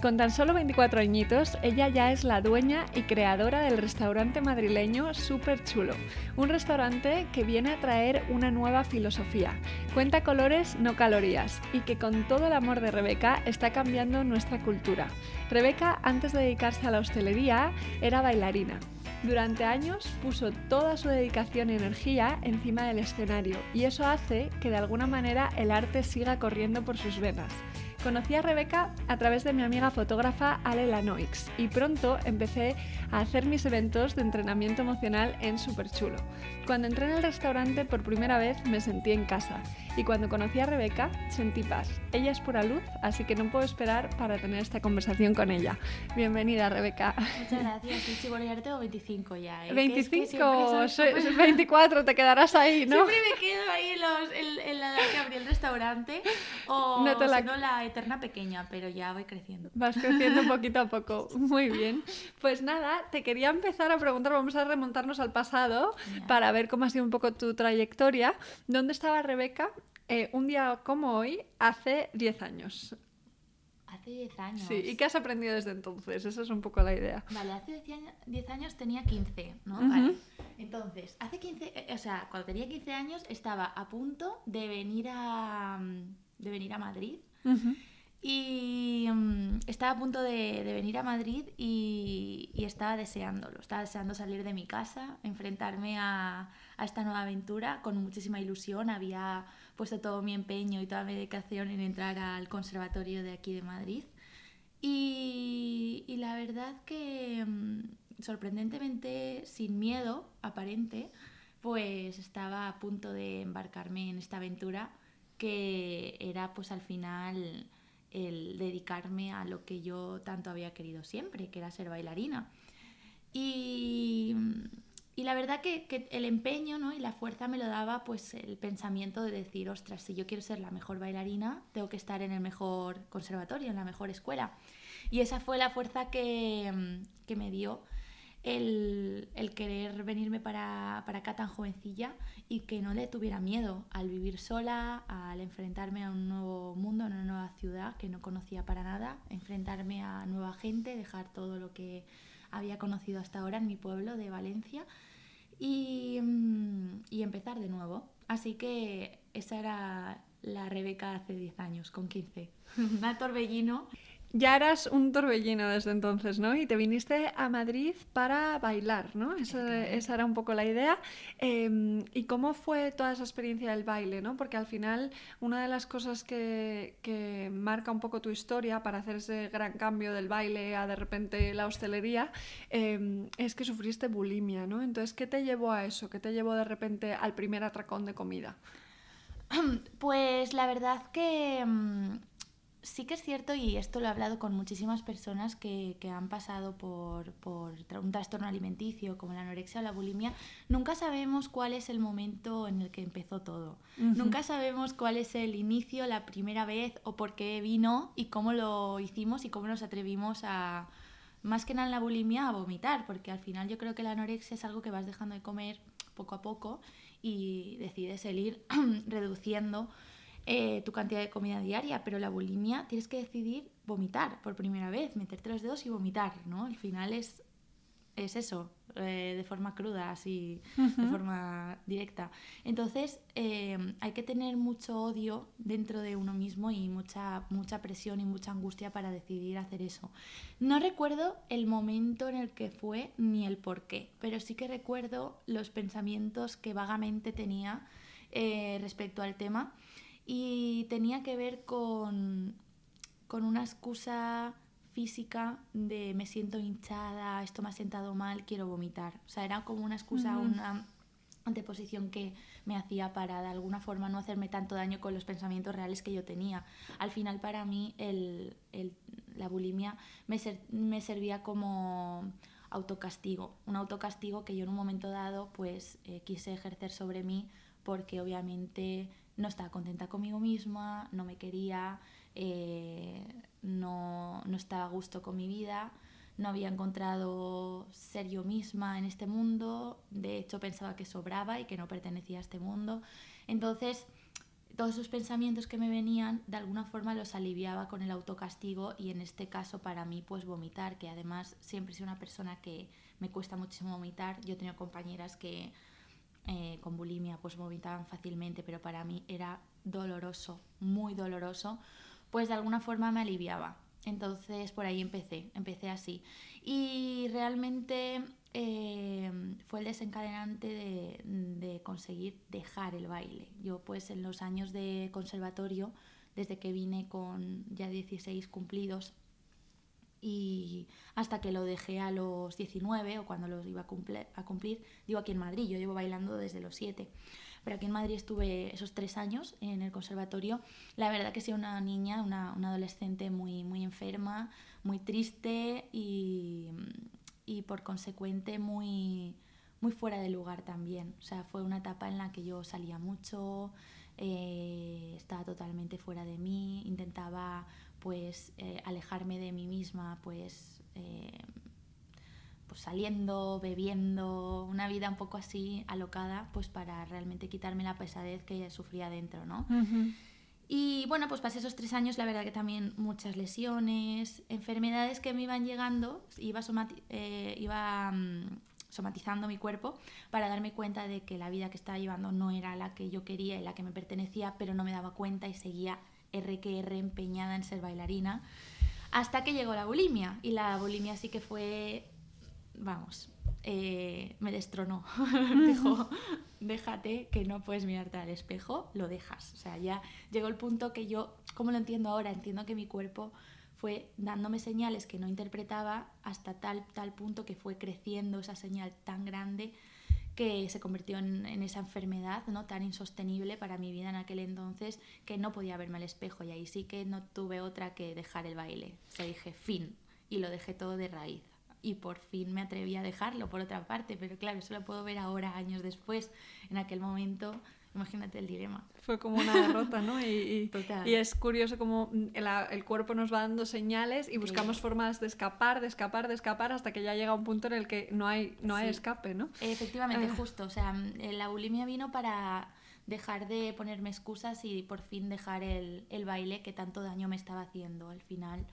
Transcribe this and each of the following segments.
Con tan solo 24 añitos, ella ya es la dueña y creadora del restaurante madrileño Super Chulo, un restaurante que viene a traer una nueva filosofía. Cuenta colores, no calorías, y que con todo el amor de Rebeca está cambiando nuestra cultura. Rebeca, antes de dedicarse a la hostelería, era bailarina. Durante años puso toda su dedicación y energía encima del escenario y eso hace que de alguna manera el arte siga corriendo por sus venas. Conocí a Rebeca a través de mi amiga fotógrafa Ale Lanoix y pronto empecé a hacer mis eventos de entrenamiento emocional en Super Chulo. Cuando entré en el restaurante por primera vez me sentí en casa y cuando conocí a Rebeca sentí paz. Ella es pura luz, así que no puedo esperar para tener esta conversación con ella. Bienvenida, Rebeca. Muchas gracias. Sí, bueno, ya tengo 25 ya. ¿eh? 25, es que soy, 24, te quedarás ahí, ¿no? Siempre me quedo ahí en, los, en, la edad que abrí el restaurante o no, la... no la eterna pequeña, pero ya voy creciendo. Vas creciendo poquito a poco. Muy bien. Pues nada, te quería empezar a preguntar, vamos a remontarnos al pasado para ver cómo ha sido un poco tu trayectoria. ¿Dónde estaba Rebeca eh, un día como hoy, hace 10 años? Hace 10 años. Sí, ¿y qué has aprendido desde entonces? Esa es un poco la idea. Vale, hace 10 años tenía 15, ¿no? Vale. Entonces, hace 15, eh, o sea, cuando tenía 15 años estaba a punto de venir a, mm, de venir a Madrid. Y mm, estaba a punto de, venir a Madrid y, estaba deseándolo. Estaba deseando salir de mi casa, enfrentarme a, esta nueva aventura con muchísima ilusión. Había puesto todo mi empeño y toda mi dedicación en entrar al conservatorio de aquí de Madrid. Y, y la verdad que mm, sorprendentemente sin miedo aparente, pues estaba a punto de embarcarme en esta aventura que era pues al final el dedicarme a lo que yo tanto había querido siempre, que era ser bailarina. Y, y la verdad que, que, el empeño ¿no? y la fuerza me lo daba pues el pensamiento de decir, ostras, si yo quiero ser la mejor bailarina, tengo que estar en el mejor conservatorio, en la mejor escuela. Y esa fue la fuerza que, que me dio el, el querer venirme para, para, acá tan jovencilla y que no le tuviera miedo al vivir sola, al enfrentarme a un nuevo mundo, a una nueva ciudad que no conocía para nada, enfrentarme a nueva gente, dejar todo lo que había conocido hasta ahora en mi pueblo de Valencia y, mm, y empezar de nuevo. Así que esa era la Rebeca hace 10 años, con 15. Una torbellino ya eras un torbellino desde entonces, ¿no? Y te viniste a Madrid para bailar, ¿no? Esa, esa era un poco la idea. Em, ¿Y cómo fue toda esa experiencia del baile, ¿no? Porque al final una de las cosas que, que, marca un poco tu historia para hacer ese gran cambio del baile a de repente la hostelería em, es que sufriste bulimia, ¿no? Entonces, ¿qué te llevó a eso? ¿Qué te llevó de repente al primer atracón de comida? Pues la verdad que em, sí que es cierto, y esto lo he hablado con muchísimas personas que, que han pasado por, por, un trastorno alimenticio como la anorexia o la bulimia, nunca sabemos cuál es el momento en el que empezó todo. Nunca sabemos cuál es el inicio, la primera vez o por qué vino y cómo lo hicimos y cómo nos atrevimos a, más que nada en la bulimia, a vomitar, porque al final yo creo que la anorexia es algo que vas dejando de comer poco a poco y decides el ir reduciendo eh, tu cantidad de comida diaria, pero la bulimia tienes que decidir vomitar por primera vez, meterte los dedos y vomitar, ¿no? Al final es, es eso, eh, de forma cruda, así, de forma directa. Entonces eh, hay que tener mucho odio dentro de uno mismo y mucha, mucha presión y mucha angustia para decidir hacer eso. No recuerdo el momento en el que fue ni el por qué, pero sí que recuerdo los pensamientos que vagamente tenía respecto al tema y tenía que ver con, con una excusa física de me siento hinchada, esto me ha sentado mal, quiero vomitar. O sea, era como una excusa, una anteposición que me hacía para de alguna forma no hacerme tanto daño con los pensamientos reales que yo tenía. Al final para mí el, el, la bulimia me, me servía como autocastigo, un autocastigo que yo en un momento dado pues eh, quise ejercer sobre mí porque obviamente no estaba contenta conmigo misma, no me quería, eh, no, no estaba a gusto con mi vida, no había encontrado ser yo misma en este mundo, de hecho pensaba que sobraba y que no pertenecía a este mundo. Entonces, todos esos pensamientos que me venían, de alguna forma los aliviaba con el autocastigo y en este caso para mí pues vomitar, que además siempre soy una persona que me cuesta muchísimo vomitar. Yo he tenido compañeras que eh, con bulimia pues vomitaban fácilmente, pero para mí era doloroso, muy doloroso, pues de alguna forma me aliviaba. Entonces por ahí empecé, empecé así. Y realmente eh, fue el desencadenante de, conseguir dejar el baile. Yo pues en los años de conservatorio, desde que vine con ya 16 cumplidos y hasta que lo dejé a los 19 o cuando los iba a cumplir, a cumplir, digo aquí en Madrid, yo llevo bailando desde los 7, pero aquí en Madrid estuve esos tres años en el conservatorio. La verdad que soy una niña, una, una adolescente muy, muy enferma, muy triste y, y por consecuente muy, muy fuera de lugar también. O sea, fue una etapa en la que yo salía mucho, eh, estaba totalmente fuera de mí, intentaba pues eh, alejarme de mí misma, pues, eh, pues saliendo, bebiendo, una vida un poco así alocada, pues para realmente quitarme la pesadez que sufría dentro, ¿no? Y bueno, pues pasé esos tres años, la verdad que también muchas lesiones, enfermedades que me iban llegando, iba, eh, iba mm, somatizando mi cuerpo para darme cuenta de que la vida que estaba llevando no era la que yo quería y la que me pertenecía, pero no me daba cuenta y seguía R que R empeñada en ser bailarina, hasta que llegó la bulimia. Y la bulimia sí que fue, vamos, eh, me destronó. Dijo, déjate que no puedes mirarte al espejo, lo dejas. O sea, ya llegó el punto que yo, ¿cómo lo entiendo ahora? Entiendo que mi cuerpo fue dándome señales que no interpretaba hasta tal, tal punto que fue creciendo esa señal tan grande que se convirtió en, esa enfermedad ¿no? tan insostenible para mi vida en aquel entonces que no podía verme al espejo y ahí sí que no tuve otra que dejar el baile. O sea, dije fin y lo dejé todo de raíz y por fin me atreví a dejarlo por otra parte, pero claro, eso lo puedo ver ahora, años después. En aquel momento, imagínate el dilema. Fue como una derrota, ¿no? Y, y, es curioso cómo el, el, cuerpo nos va dando señales y buscamos formas de escapar, de escapar, de escapar, hasta que ya llega un punto en el que no hay, no hay escape, ¿no? Efectivamente, ah. justo. O sea, la bulimia vino para dejar de ponerme excusas y por fin dejar el, el baile que tanto daño me estaba haciendo al final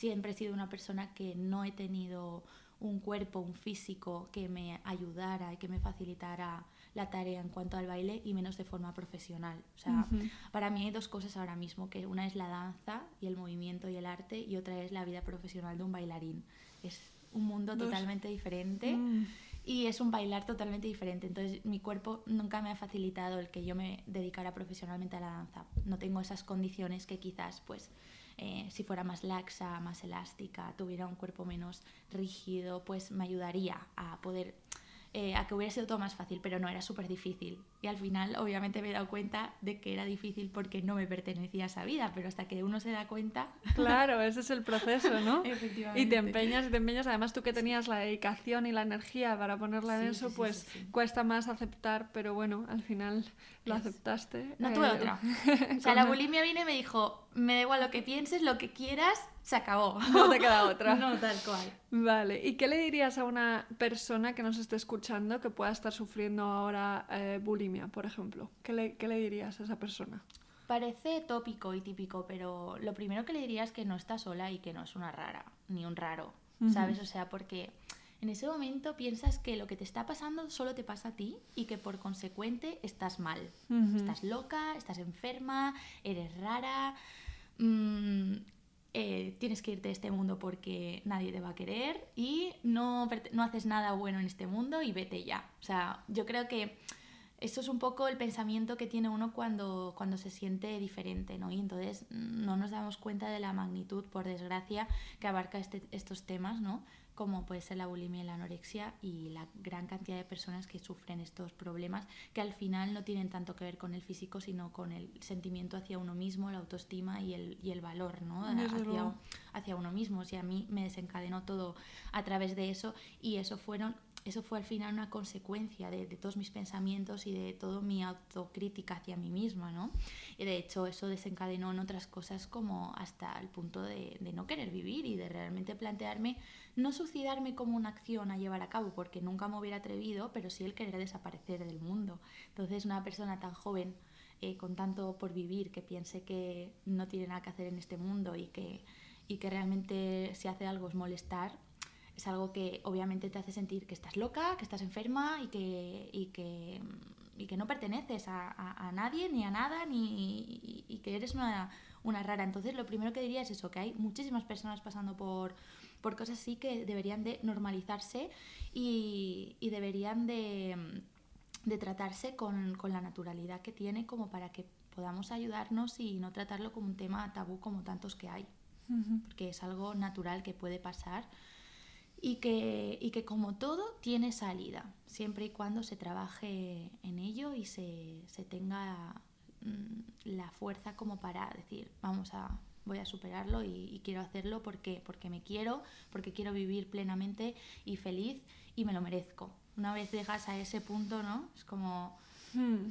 siempre he sido una persona que no he tenido un cuerpo, un físico que me ayudara y que me facilitara la tarea en cuanto al baile y menos de forma profesional. O sea, para mí hay dos cosas ahora mismo, que una es la danza y el movimiento y el arte y otra es la vida profesional de un bailarín. Es un mundo totalmente diferente. Mm. Y es un bailar totalmente diferente. Entonces, mi cuerpo nunca me ha facilitado el que yo me dedicara profesionalmente a la danza. No tengo esas condiciones que quizás, pues, eh, si fuera más laxa, más elástica, tuviera un cuerpo menos rígido, pues me ayudaría a poder eh, a que hubiera sido todo más fácil, pero no, era súper difícil. Y al final, obviamente, me he dado cuenta de que era difícil porque no me pertenecía a esa vida, pero hasta que uno se da cuenta. Claro, ese es el proceso, ¿no? Efectivamente. Y te empeñas y te empeñas. Además, tú que tenías la dedicación y la energía para ponerla en eso, pues cuesta más aceptar, pero bueno, al final lo aceptaste. No tuve eh, otra. O sea, la bulimia vino y me dijo: me da igual lo que pienses, lo que quieras, se acabó. No te queda otra. no, tal cual. Vale, ¿y qué le dirías a una persona que nos esté escuchando que pueda estar sufriendo ahora eh, bulimia, por ejemplo? ¿Qué le, ¿Qué le dirías a esa persona? Parece tópico y típico, pero lo primero que le diría es que no está sola y que no es una rara, ni un raro, ¿sabes? O sea, porque en ese momento piensas que lo que te está pasando solo te pasa a ti y que por consecuente estás mal. Estás loca, estás enferma, eres rara. Mmm, eh, tienes que irte de este mundo porque nadie te va a querer y no, no haces nada bueno en este mundo y vete ya. O sea, yo creo que eso es un poco el pensamiento que tiene uno cuando, cuando se siente diferente, ¿no? Y entonces mm, no nos damos cuenta de la magnitud, por desgracia, que abarca este, estos temas, ¿no? Como puede ser la bulimia y la anorexia y la gran cantidad de personas que sufren estos problemas que al final no tienen tanto que ver con el físico, sino con el sentimiento hacia uno mismo, la autoestima y el, y el valor, ¿no? Hacia, hacia uno mismo. O a mí me desencadenó todo a través de eso y eso fueron eso fue al final una consecuencia de, todos mis pensamientos y de toda mi autocrítica hacia mí misma, ¿no? Y de hecho eso desencadenó en otras cosas como hasta el punto de, no querer vivir y de realmente plantearme no suicidarme como una acción a llevar a cabo, porque nunca me hubiera atrevido, pero sí el querer desaparecer del mundo. Entonces una persona tan joven, eh, con tanto por vivir, que piense que no tiene nada que hacer en este mundo y que, y que realmente si hace algo es molestar, es algo que obviamente te hace sentir que estás loca, que estás enferma y que, y que, y que no perteneces a, a, nadie, ni a nada, ni, y, que eres una, una, rara. Entonces lo primero que diría es eso, que hay muchísimas personas pasando por, por cosas así que deberían de normalizarse y, y deberían de, de tratarse con, con la naturalidad que tiene como para que podamos ayudarnos y no tratarlo como un tema tabú como tantos que hay. Porque es algo natural que puede pasar y que, y que como todo tiene salida, siempre y cuando se trabaje en ello y se, se tenga mm, la fuerza como para decir, vamos a, voy a superarlo y, quiero hacerlo porque, porque me quiero, porque quiero vivir plenamente y feliz y me lo merezco. Una vez llegas a ese punto, ¿no? Es como... Hmm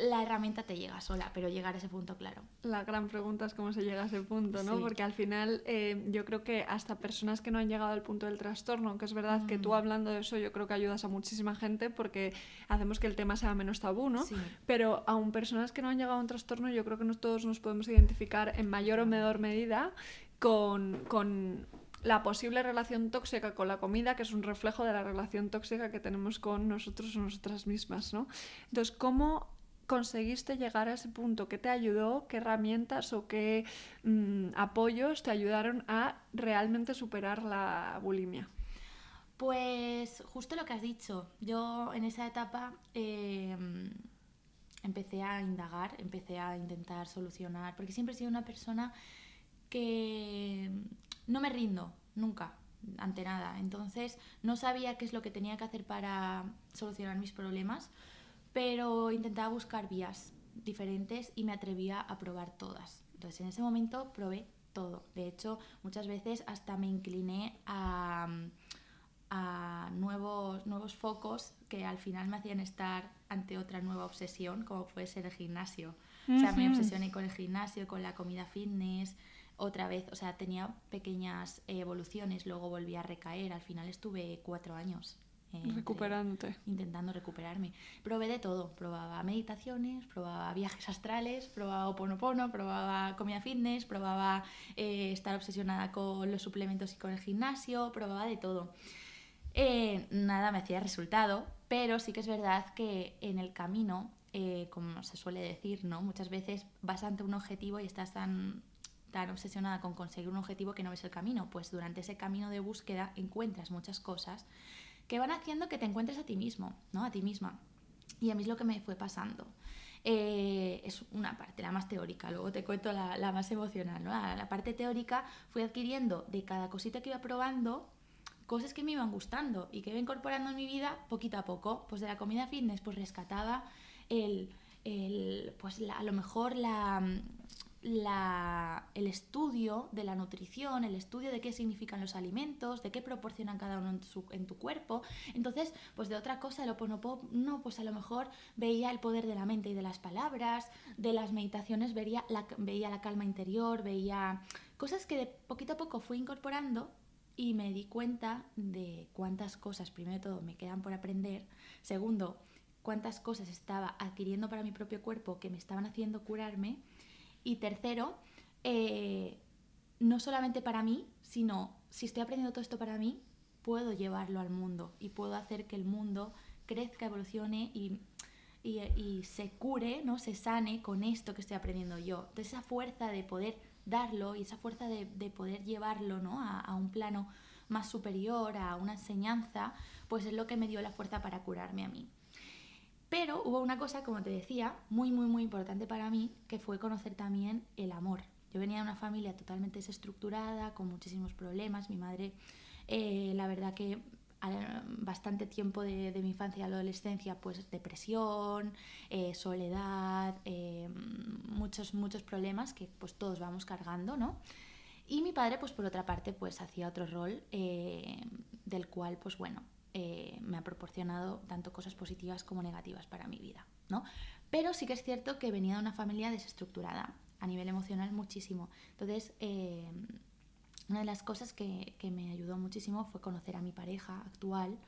la herramienta te llega sola, pero llegar a ese punto, claro. La gran pregunta es cómo se llega a ese punto, ¿no? Porque al final eh, yo creo que hasta personas que no han llegado al punto del trastorno, aunque es verdad que tú mm. hablando de eso yo creo que ayudas a muchísima gente porque hacemos que el tema sea menos tabú, ¿no? Pero aún personas que no han llegado a un trastorno yo creo que todos nos podemos identificar en mayor o menor medida con, con la posible relación tóxica con la comida, que es un reflejo de la relación tóxica que tenemos con nosotros o nosotras mismas, ¿no? Entonces, ¿cómo conseguiste llegar a ese punto? ¿Qué te ayudó? ¿Qué herramientas o qué mm, apoyos te ayudaron a realmente superar la bulimia? Pues justo lo que has dicho. Yo en esa etapa em, empecé a indagar, empecé a intentar solucionar, porque siempre he sido una persona que no me rindo, nunca, ante nada. Entonces no sabía qué es lo que tenía que hacer para solucionar mis problemas pero intentaba buscar vías diferentes y me atrevía a probar todas. Entonces en ese momento probé todo. De hecho, muchas veces hasta me incliné a, nuevos, nuevos focos que al final me hacían estar ante otra nueva obsesión, como puede ser el gimnasio. O sea, me obsesioné con el gimnasio, con la comida fitness, otra vez, o sea, tenía pequeñas evoluciones, luego volví a recaer, al final estuve cuatro años Recuperante. Intentando recuperarme. Probé de todo. Probaba meditaciones, probaba viajes astrales, probaba oponopono, probaba comida fitness, probaba eh, estar obsesionada con los suplementos y con el gimnasio, probaba de todo. Eh, nada me hacía resultado, pero sí que es verdad que en el camino, eh, como se suele decir, ¿no? Muchas veces vas ante un objetivo y estás tan tan obsesionada con conseguir un objetivo que no ves el camino, pues durante ese camino de búsqueda encuentras muchas cosas que van haciendo que te encuentres a ti mismo, ¿no? A ti misma. Y a mí es lo que me fue pasando. Eh, es una parte, la más teórica, luego te cuento la, la más emocional. ¿no? La, la, parte teórica fui adquiriendo de cada cosita que iba probando cosas que me iban gustando y que iba incorporando en mi vida poquito a poco. Pues de la comida fitness, pues rescataba el, el pues a lo mejor la, el estudio de la nutrición, el estudio de qué significan los alimentos, de qué proporcionan cada uno en, tu cuerpo. Entonces, pues de otra cosa, lo no, pues a lo mejor veía el poder de la mente y de las palabras, de las meditaciones veía la, veía la calma interior, veía cosas que de poquito a poco fui incorporando y me di cuenta de cuántas cosas, primero de todo, me quedan por aprender. Segundo, cuántas cosas estaba adquiriendo para mi propio cuerpo que me estaban haciendo curarme y tercero, eh, no solamente para mí, sino si estoy aprendiendo todo esto para mí, puedo llevarlo al mundo y puedo hacer que el mundo crezca, evolucione y, y, se cure, ¿no? se sane con esto que estoy aprendiendo yo. Entonces esa fuerza de poder darlo y esa fuerza de, de poder llevarlo ¿no? a, a, un plano más superior, a una enseñanza, pues es lo que me dio la fuerza para curarme a mí. Pero hubo una cosa, como te decía, muy, muy, muy importante para mí, que fue conocer también el amor. Yo venía de una familia totalmente desestructurada, con muchísimos problemas. Mi madre, eh, la verdad que bastante tiempo de, mi infancia y adolescencia, pues depresión, eh, soledad, eh, muchos, muchos problemas que pues todos vamos cargando, ¿no? Y mi padre, pues por otra parte, pues hacía otro rol del cual, pues bueno, me ha proporcionado tanto cosas positivas como negativas para mi vida, ¿no? Pero sí que es cierto que venía de una familia desestructurada a nivel emocional muchísimo. Entonces, eh, una de las cosas que, que, me ayudó muchísimo fue conocer a mi pareja actual,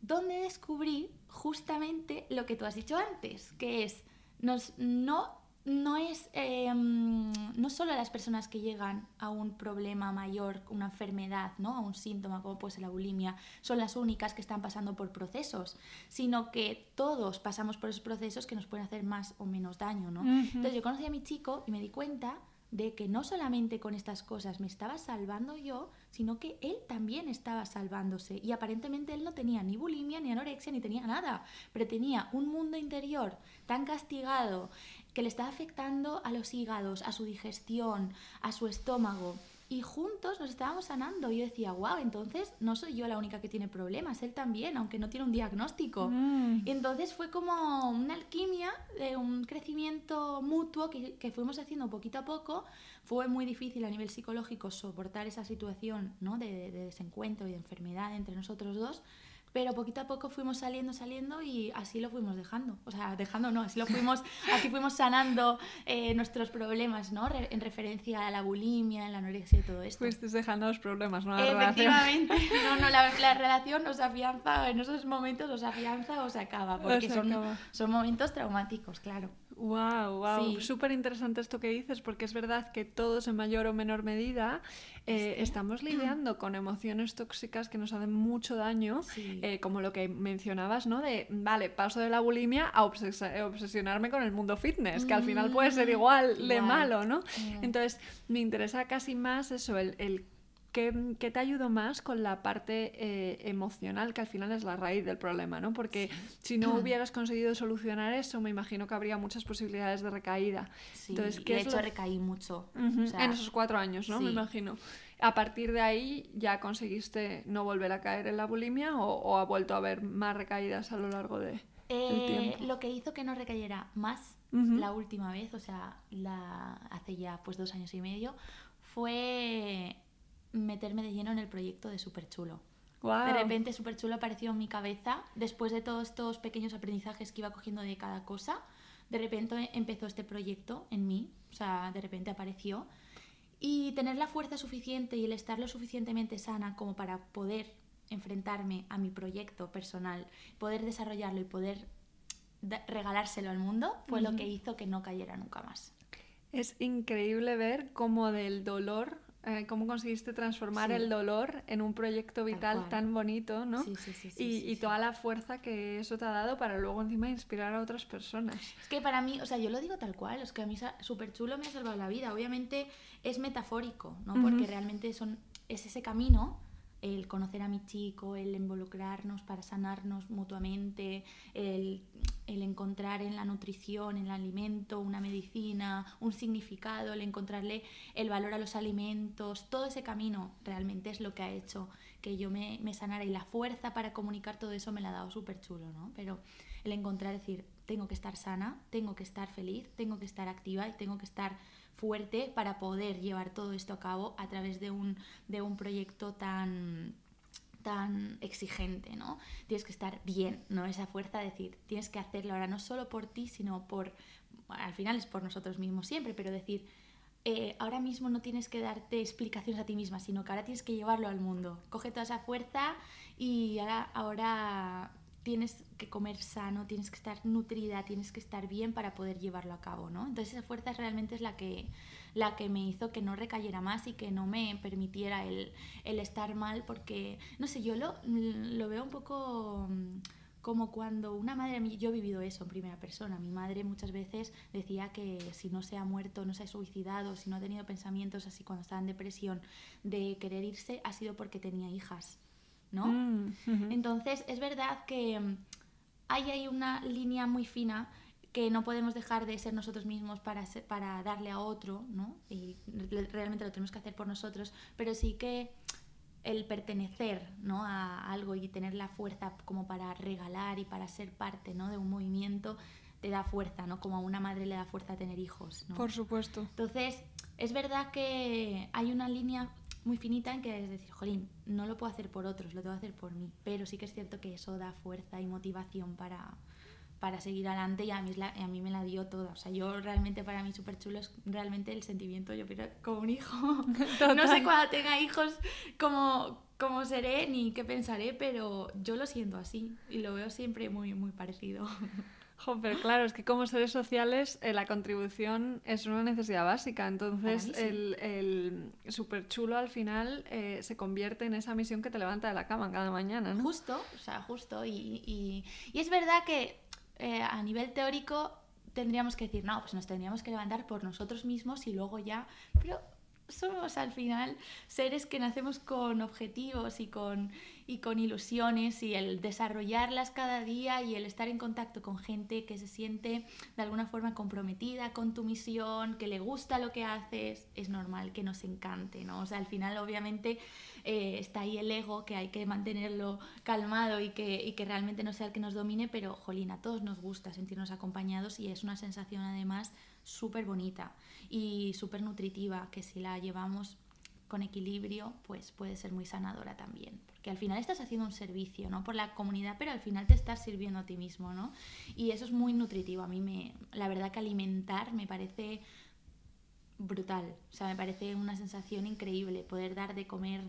donde descubrí justamente lo que tú has dicho antes, que es, nos, no no es em, no solo las personas que llegan a un problema mayor, una enfermedad, ¿no? a un síntoma como puede ser la bulimia, son las únicas que están pasando por procesos, sino que todos pasamos por esos procesos que nos pueden hacer más o menos daño. ¿no? Entonces yo conocí a mi chico y me di cuenta de que no solamente con estas cosas me estaba salvando yo, sino que él también estaba salvándose. Y aparentemente él no tenía ni bulimia, ni anorexia, ni tenía nada, pero tenía un mundo interior tan castigado, que le está afectando a los hígados, a su digestión, a su estómago. Y juntos nos estábamos sanando. Y yo decía, wow, entonces no soy yo la única que tiene problemas, él también, aunque no tiene un diagnóstico. Mm. Y entonces fue como una alquimia, de un crecimiento mutuo que, que, fuimos haciendo poquito a poco. Fue muy difícil a nivel psicológico soportar esa situación ¿no? de, de desencuentro y de enfermedad entre nosotros dos pero poquito a poco fuimos saliendo, saliendo y así lo fuimos dejando. O sea, dejando no, así lo fuimos, así fuimos sanando eh, nuestros problemas, ¿no? en referencia a la bulimia, la anorexia y todo esto. Fuiste dejando los problemas, ¿no? La Efectivamente, no, no, la, la, relación nos afianza, en esos momentos os afianza o se acaba, porque son, son momentos traumáticos, claro. Wow, wow, súper interesante esto que dices, porque es verdad que todos en mayor o menor medida eh, estamos lidiando con emociones tóxicas que nos hacen mucho daño, eh, como lo que mencionabas, ¿no? De, vale, paso de la bulimia a obsesionarme con el mundo fitness, que al final puede ser mm, igual, de malo, ¿no? Entonces, me interesa casi más eso, el, el ¿Qué, te ayudó más con la parte eh, emocional, que al final es la raíz del problema, ¿no? Porque si no hubieras conseguido solucionar eso, me imagino que habría muchas posibilidades de recaída. Sí, Entonces, ¿qué de hecho recaí mucho. en esos cuatro años, ¿no? Me imagino. A partir de ahí, ¿ya conseguiste no volver a caer en la bulimia o, ha vuelto a haber más recaídas a lo largo de, eh? Lo que hizo que no recayera más la última vez, o sea, la, hace ya pues dos años y medio, fue meterme de lleno en el proyecto de Super Chulo. De repente Super Chulo apareció en mi cabeza después de todos estos pequeños aprendizajes que iba cogiendo de cada cosa. De repente empezó este proyecto en mí, o sea, de repente apareció. Y tener la fuerza suficiente y el estar lo suficientemente sana como para poder enfrentarme a mi proyecto personal, poder desarrollarlo y poder regalárselo al mundo, fue lo que hizo que no cayera nunca más. Es increíble ver cómo del dolor eh, cómo conseguiste transformar el dolor en un proyecto vital tan bonito, ¿no? Sí, sí, sí, y, y toda la fuerza que eso te ha dado para luego encima inspirar a otras personas. Es que para mí, o sea, yo lo digo tal cual, es que a mí súper chulo me ha salvado la vida. Obviamente es metafórico, ¿no? Porque realmente son, es ese camino el conocer a mi chico, el involucrarnos para sanarnos mutuamente, el, encontrar en la nutrición, en el alimento, una medicina, un significado, el encontrarle el valor a los alimentos, todo ese camino realmente es lo que ha hecho que yo me, me sanara y la fuerza para comunicar todo eso me la ha dado súper chulo, ¿no? Pero el encontrar, decir, tengo que estar sana, tengo que estar feliz, tengo que estar activa y tengo que estar fuerte para poder llevar todo esto a cabo a través de un, de un proyecto tan tan exigente, ¿no? Tienes que estar bien, ¿no? Esa fuerza de decir, tienes que hacerlo ahora no solo por ti, sino por, al final es por nosotros mismos siempre, pero decir, eh, ahora mismo no tienes que darte explicaciones a ti misma, sino que ahora tienes que llevarlo al mundo. Coge toda esa fuerza y ahora, ahora tienes que comer sano, tienes que estar nutrida, tienes que estar bien para poder llevarlo a cabo, ¿no? Entonces esa fuerza realmente es la que, la que me hizo que no recayera más y que no me permitiera el, estar mal porque, no sé, yo lo, lo veo un poco mm, como cuando una madre, yo he vivido eso en primera persona, mi madre muchas veces decía que si no se ha muerto, no se ha suicidado, si no ha tenido pensamientos así cuando estaba en depresión de querer irse, ha sido porque tenía hijas. ¿No? Mm, Entonces, es verdad que mm, hay ahí una línea muy fina que no podemos dejar de ser nosotros mismos para, para darle a otro, ¿no? Y realmente lo tenemos que hacer por nosotros, pero sí que el pertenecer ¿no? a algo y tener la fuerza como para regalar y para ser parte ¿no? de un movimiento te da fuerza, ¿no? Como a una madre le da fuerza a tener hijos, ¿no? Por supuesto. Entonces, es verdad que hay una línea muy finita en que es decir, jolín, no lo puedo hacer por otros, lo tengo que hacer por mí. Pero sí que es cierto que eso da fuerza y motivación para, para seguir adelante y a mí, a mí me la dio toda. O sea, yo realmente para mí súper chulo es realmente el sentimiento, yo quiero como un hijo. No sé cuando tenga hijos cómo, cómo seré ni qué pensaré, pero yo lo siento así y lo veo siempre muy, muy parecido. pero claro, es que como seres sociales eh, la contribución es una necesidad básica, entonces el, el súper chulo al final eh, se convierte en esa misión que te levanta de la cama cada mañana, ¿no? Justo, o sea, justo. Y, y, y es verdad que eh, a nivel teórico tendríamos que decir, no, pues nos tendríamos que levantar por nosotros mismos y luego ya, pero somos al final seres que nacemos con objetivos y con, y con ilusiones y el desarrollarlas cada día y el estar en contacto con gente que se siente de alguna forma comprometida con tu misión, que le gusta lo que haces, es normal que nos encante, ¿no? O sea, al final obviamente eh, está ahí el ego, que hay que mantenerlo calmado y que, y que realmente no sea el que nos domine, pero jolín, a todos nos gusta sentirnos acompañados y es una sensación además súper bonita y súper nutritiva, que si la llevamos con equilibrio, pues puede ser muy sanadora también. Porque al final estás haciendo un servicio, ¿no? Por la comunidad, pero al final te estás sirviendo a ti mismo, ¿no? Y eso es muy nutritivo. A mí me, la verdad que alimentar me parece brutal. O sea, me parece una sensación increíble poder dar de comer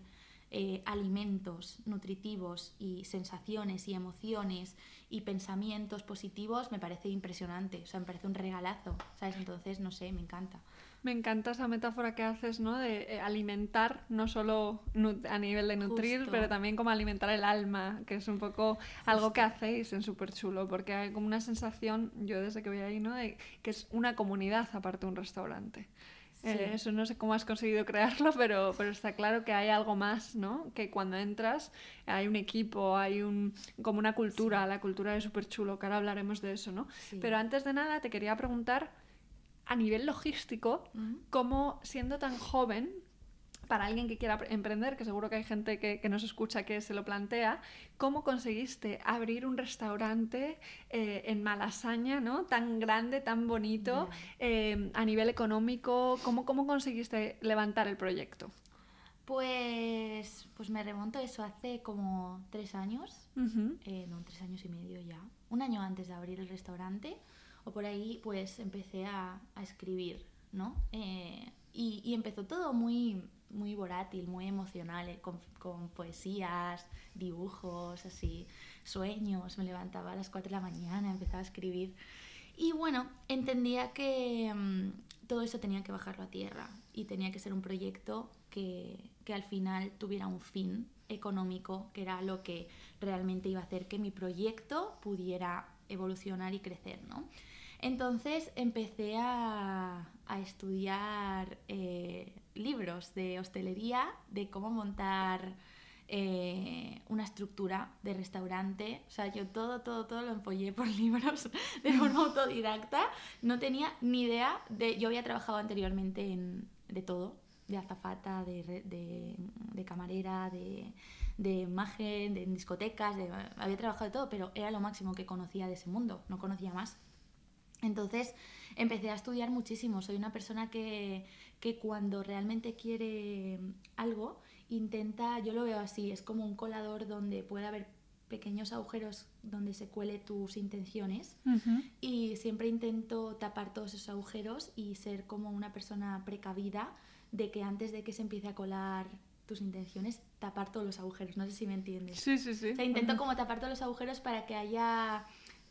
eh, alimentos nutritivos y sensaciones y emociones y pensamientos positivos me parece impresionante, o sea, me parece un regalazo, ¿sabes? Entonces, no sé, me encanta. Me encanta esa metáfora que haces, ¿no? De eh, alimentar, no solo a nivel de nutrir, pero también como alimentar el alma, que es un poco algo que hacéis en Súper Chulo, porque hay como una sensación, yo desde que voy ahí, ¿no? De que es una comunidad aparte de un restaurante. Eh, eso no sé cómo has conseguido crearlo, pero, pero está claro que hay algo más, ¿no? Que cuando entras hay un equipo, hay un, como una cultura, la cultura de súper chulo, que ahora hablaremos de eso, ¿no? Pero antes de nada te quería preguntar, a nivel logístico, cómo siendo tan joven, para alguien que quiera emprender, que seguro que hay gente que, nos escucha que se lo plantea, ¿cómo conseguiste abrir un restaurante eh, en Malasaña, ¿no? tan grande, tan bonito, eh, a nivel económico? ¿Cómo, ¿Cómo conseguiste levantar el proyecto? Pues, pues me remonto eso hace como tres años, eh, no, tres años y medio ya, un año antes de abrir el restaurante, o por ahí pues empecé a, escribir, ¿no? y, y empezó todo muy muy volátil, muy emocional, eh, con, con, poesías, dibujos, así, sueños. Me levantaba a las 4 de la mañana, empezaba a escribir. Y bueno, entendía que mm, todo eso tenía que bajarlo a tierra y tenía que ser un proyecto que, que al final tuviera un fin económico, que era lo que realmente iba a hacer que mi proyecto pudiera evolucionar y crecer, ¿no? Entonces empecé a, estudiar eh, libros de hostelería, de cómo montar eh, una estructura de restaurante. O sea, yo todo, todo, todo lo empollé por libros de forma autodidacta. No tenía ni idea de... Yo había trabajado anteriormente en, de todo, de azafata, de, de, de camarera, de, de imagen, de discotecas, había trabajado de todo, pero era lo máximo que conocía de ese mundo, no conocía más. Entonces empecé a estudiar muchísimo. Soy una persona que, que cuando realmente quiere algo, intenta, yo lo veo así, es como un colador donde puede haber pequeños agujeros donde se cuele tus intenciones y siempre intento tapar todos esos agujeros y ser como una persona precavida de que antes de que se empiece a colar tus intenciones, tapar todos los agujeros. No sé si me entiendes. Sí, sí, sí. O sea, intento como tapar todos los agujeros para que haya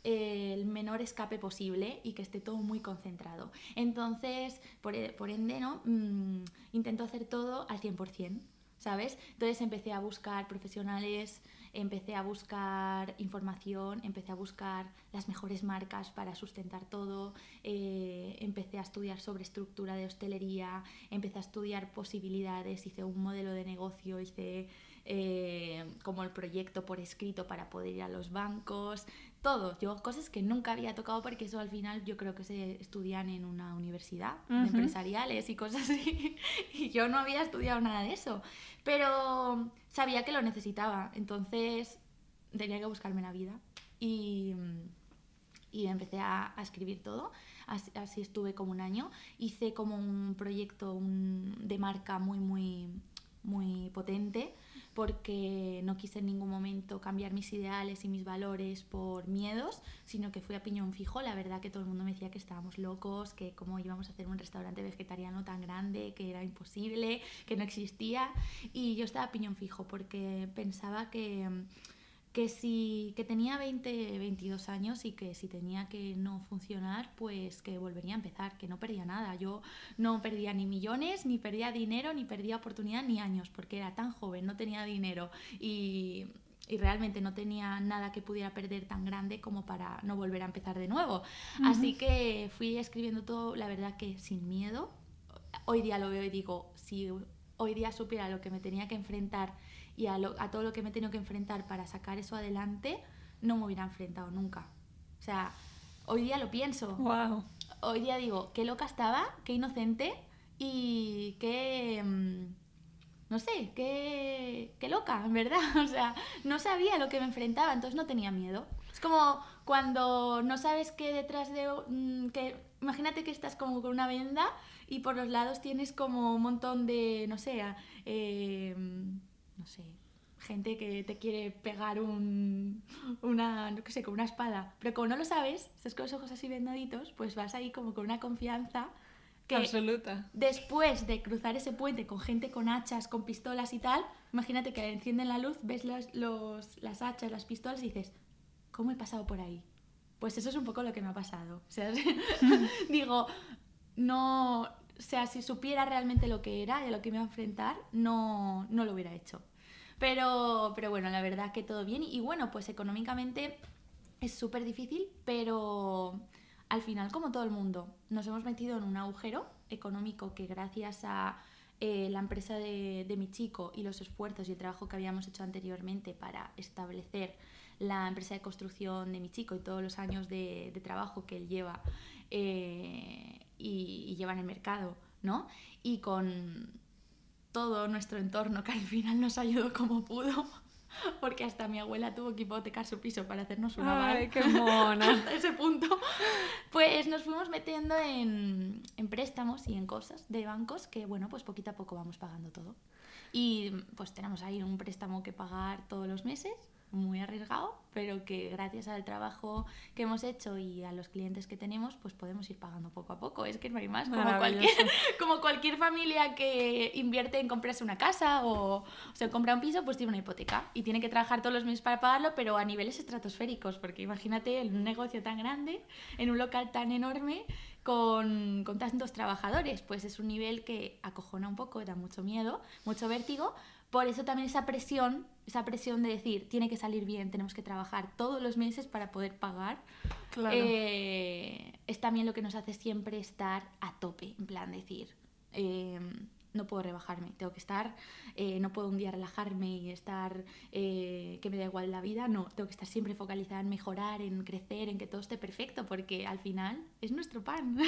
el menor escape posible y que esté todo muy concentrado. Entonces, por, e, ende, ¿no? Mm, intento hacer todo al 100%, ¿sabes? Entonces empecé a buscar profesionales, empecé a buscar información, empecé a buscar las mejores marcas para sustentar todo, eh, empecé a estudiar sobre estructura de hostelería, empecé a estudiar posibilidades, hice un modelo de negocio, hice eh, como el proyecto por escrito para poder ir a los bancos, todo. Yo cosas que nunca había tocado porque eso al final yo creo que se estudian en una universidad de empresariales y cosas así. Y yo no había estudiado nada de eso. Pero sabía que lo necesitaba. Entonces tenía que buscarme la vida. Y, y empecé a, a escribir todo. Así, así, estuve como un año. Hice como un proyecto un, de marca muy, muy, muy potente porque no quise en ningún momento cambiar mis ideales y mis valores por miedos, sino que fui a piñón fijo. La verdad que todo el mundo me decía que estábamos locos, que cómo íbamos a hacer un restaurante vegetariano tan grande, que era imposible, que no existía. Y yo estaba a piñón fijo porque pensaba que que si que tenía 20, 22 años y que si tenía que no funcionar, pues que volvería a empezar, que no perdía nada. Yo no perdía ni millones, ni perdía dinero, ni perdía oportunidad, ni años, porque era tan joven, no tenía dinero y, y realmente no tenía nada que pudiera perder tan grande como para no volver a empezar de nuevo. Así que fui escribiendo todo, la verdad que sin miedo. Hoy día lo veo y digo, si hoy día supiera lo que me tenía que enfrentar y a, todo lo que me he tenido que enfrentar para sacar eso adelante, no me hubiera enfrentado nunca. O sea, hoy día lo pienso. Wow. Hoy día digo, qué loca estaba, qué inocente y qué... Mm, no sé, qué, qué loca, en verdad. O sea, no sabía lo que me enfrentaba, entonces no tenía miedo. Es como cuando no sabes que detrás de... Mm, que, imagínate que estás como con una venda y por los lados tienes como un montón de, no sé, eh, no sé, gente que te quiere pegar un, una, no sé, con una espada. Pero como no lo sabes, estás con los ojos así vendaditos, pues vas ahí como con una confianza que Absoluta. después de cruzar ese puente con gente con hachas, con pistolas y tal, imagínate que encienden la luz, ves los, los, las hachas, las pistolas y dices, ¿cómo he pasado por ahí? Pues eso es un poco lo que me ha pasado. O sea, digo, no, o sea, si supiera realmente lo que era y a lo que me iba a enfrentar, no, no lo hubiera hecho. Pero, pero bueno, la verdad que todo bien. Y bueno, pues económicamente es súper difícil, pero al final, como todo el mundo, nos hemos metido en un agujero económico que gracias a eh, la empresa de, mi chico y los esfuerzos y el trabajo que habíamos hecho anteriormente para establecer la empresa de construcción de mi chico y todos los años de, de trabajo que él lleva eh, y, y, lleva en el mercado, ¿no? Y con todo nuestro entorno que al final nos ayudó como pudo. Porque hasta mi abuela tuvo que hipotecar su piso para hacernos una ¡Ay, qué mona! hasta ese punto. Pues nos fuimos metiendo en, en préstamos y en cosas de bancos que, bueno, pues poquito a poco vamos pagando todo. Y pues tenemos ahí un préstamo que pagar todos los meses muy arriesgado, pero que gracias al trabajo que hemos hecho y a los clientes que tenemos, pues podemos ir pagando poco a poco. Es que no hay más. Como cualquier, como cualquier familia que invierte en comprarse una casa o, o se compra un piso, pues tiene una hipoteca y tiene que trabajar todos los meses para pagarlo, pero a niveles estratosféricos, porque imagínate un negocio tan grande, en un local tan enorme, con, con tantos trabajadores, pues es un nivel que acojona un poco, da mucho miedo, mucho vértigo, por eso también esa presión, esa presión de decir, tiene que salir bien, tenemos que trabajar todos los meses para poder pagar, claro. eh, es también lo que nos hace siempre estar a tope, en plan decir, eh, no puedo rebajarme, tengo que estar, eh, no puedo un día relajarme y estar eh, que me da igual la vida, no, tengo que estar siempre focalizada en mejorar, en crecer, en que todo esté perfecto, porque al final es nuestro pan.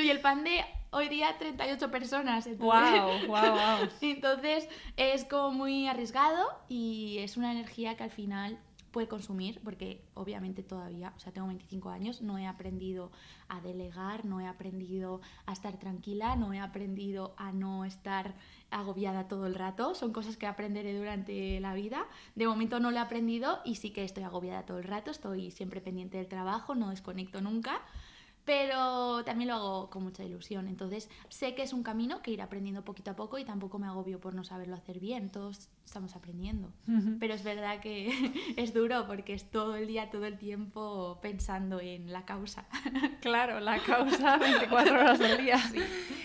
y el pan de hoy día 38 personas. Entonces, wow, wow, wow. entonces es como muy arriesgado y es una energía que al final puede consumir, porque obviamente todavía, o sea, tengo 25 años, no he aprendido a delegar, no he aprendido a estar tranquila, no he aprendido a no estar agobiada todo el rato, son cosas que aprenderé durante la vida. De momento no lo he aprendido y sí que estoy agobiada todo el rato, estoy siempre pendiente del trabajo, no desconecto nunca pero también lo hago con mucha ilusión. Entonces sé que es un camino que ir aprendiendo poquito a poco y tampoco me agobio por no saberlo hacer bien. Todos estamos aprendiendo. Uh -huh. Pero es verdad que es duro porque es todo el día, todo el tiempo pensando en la causa. Claro, la causa 24 horas del día. Sí.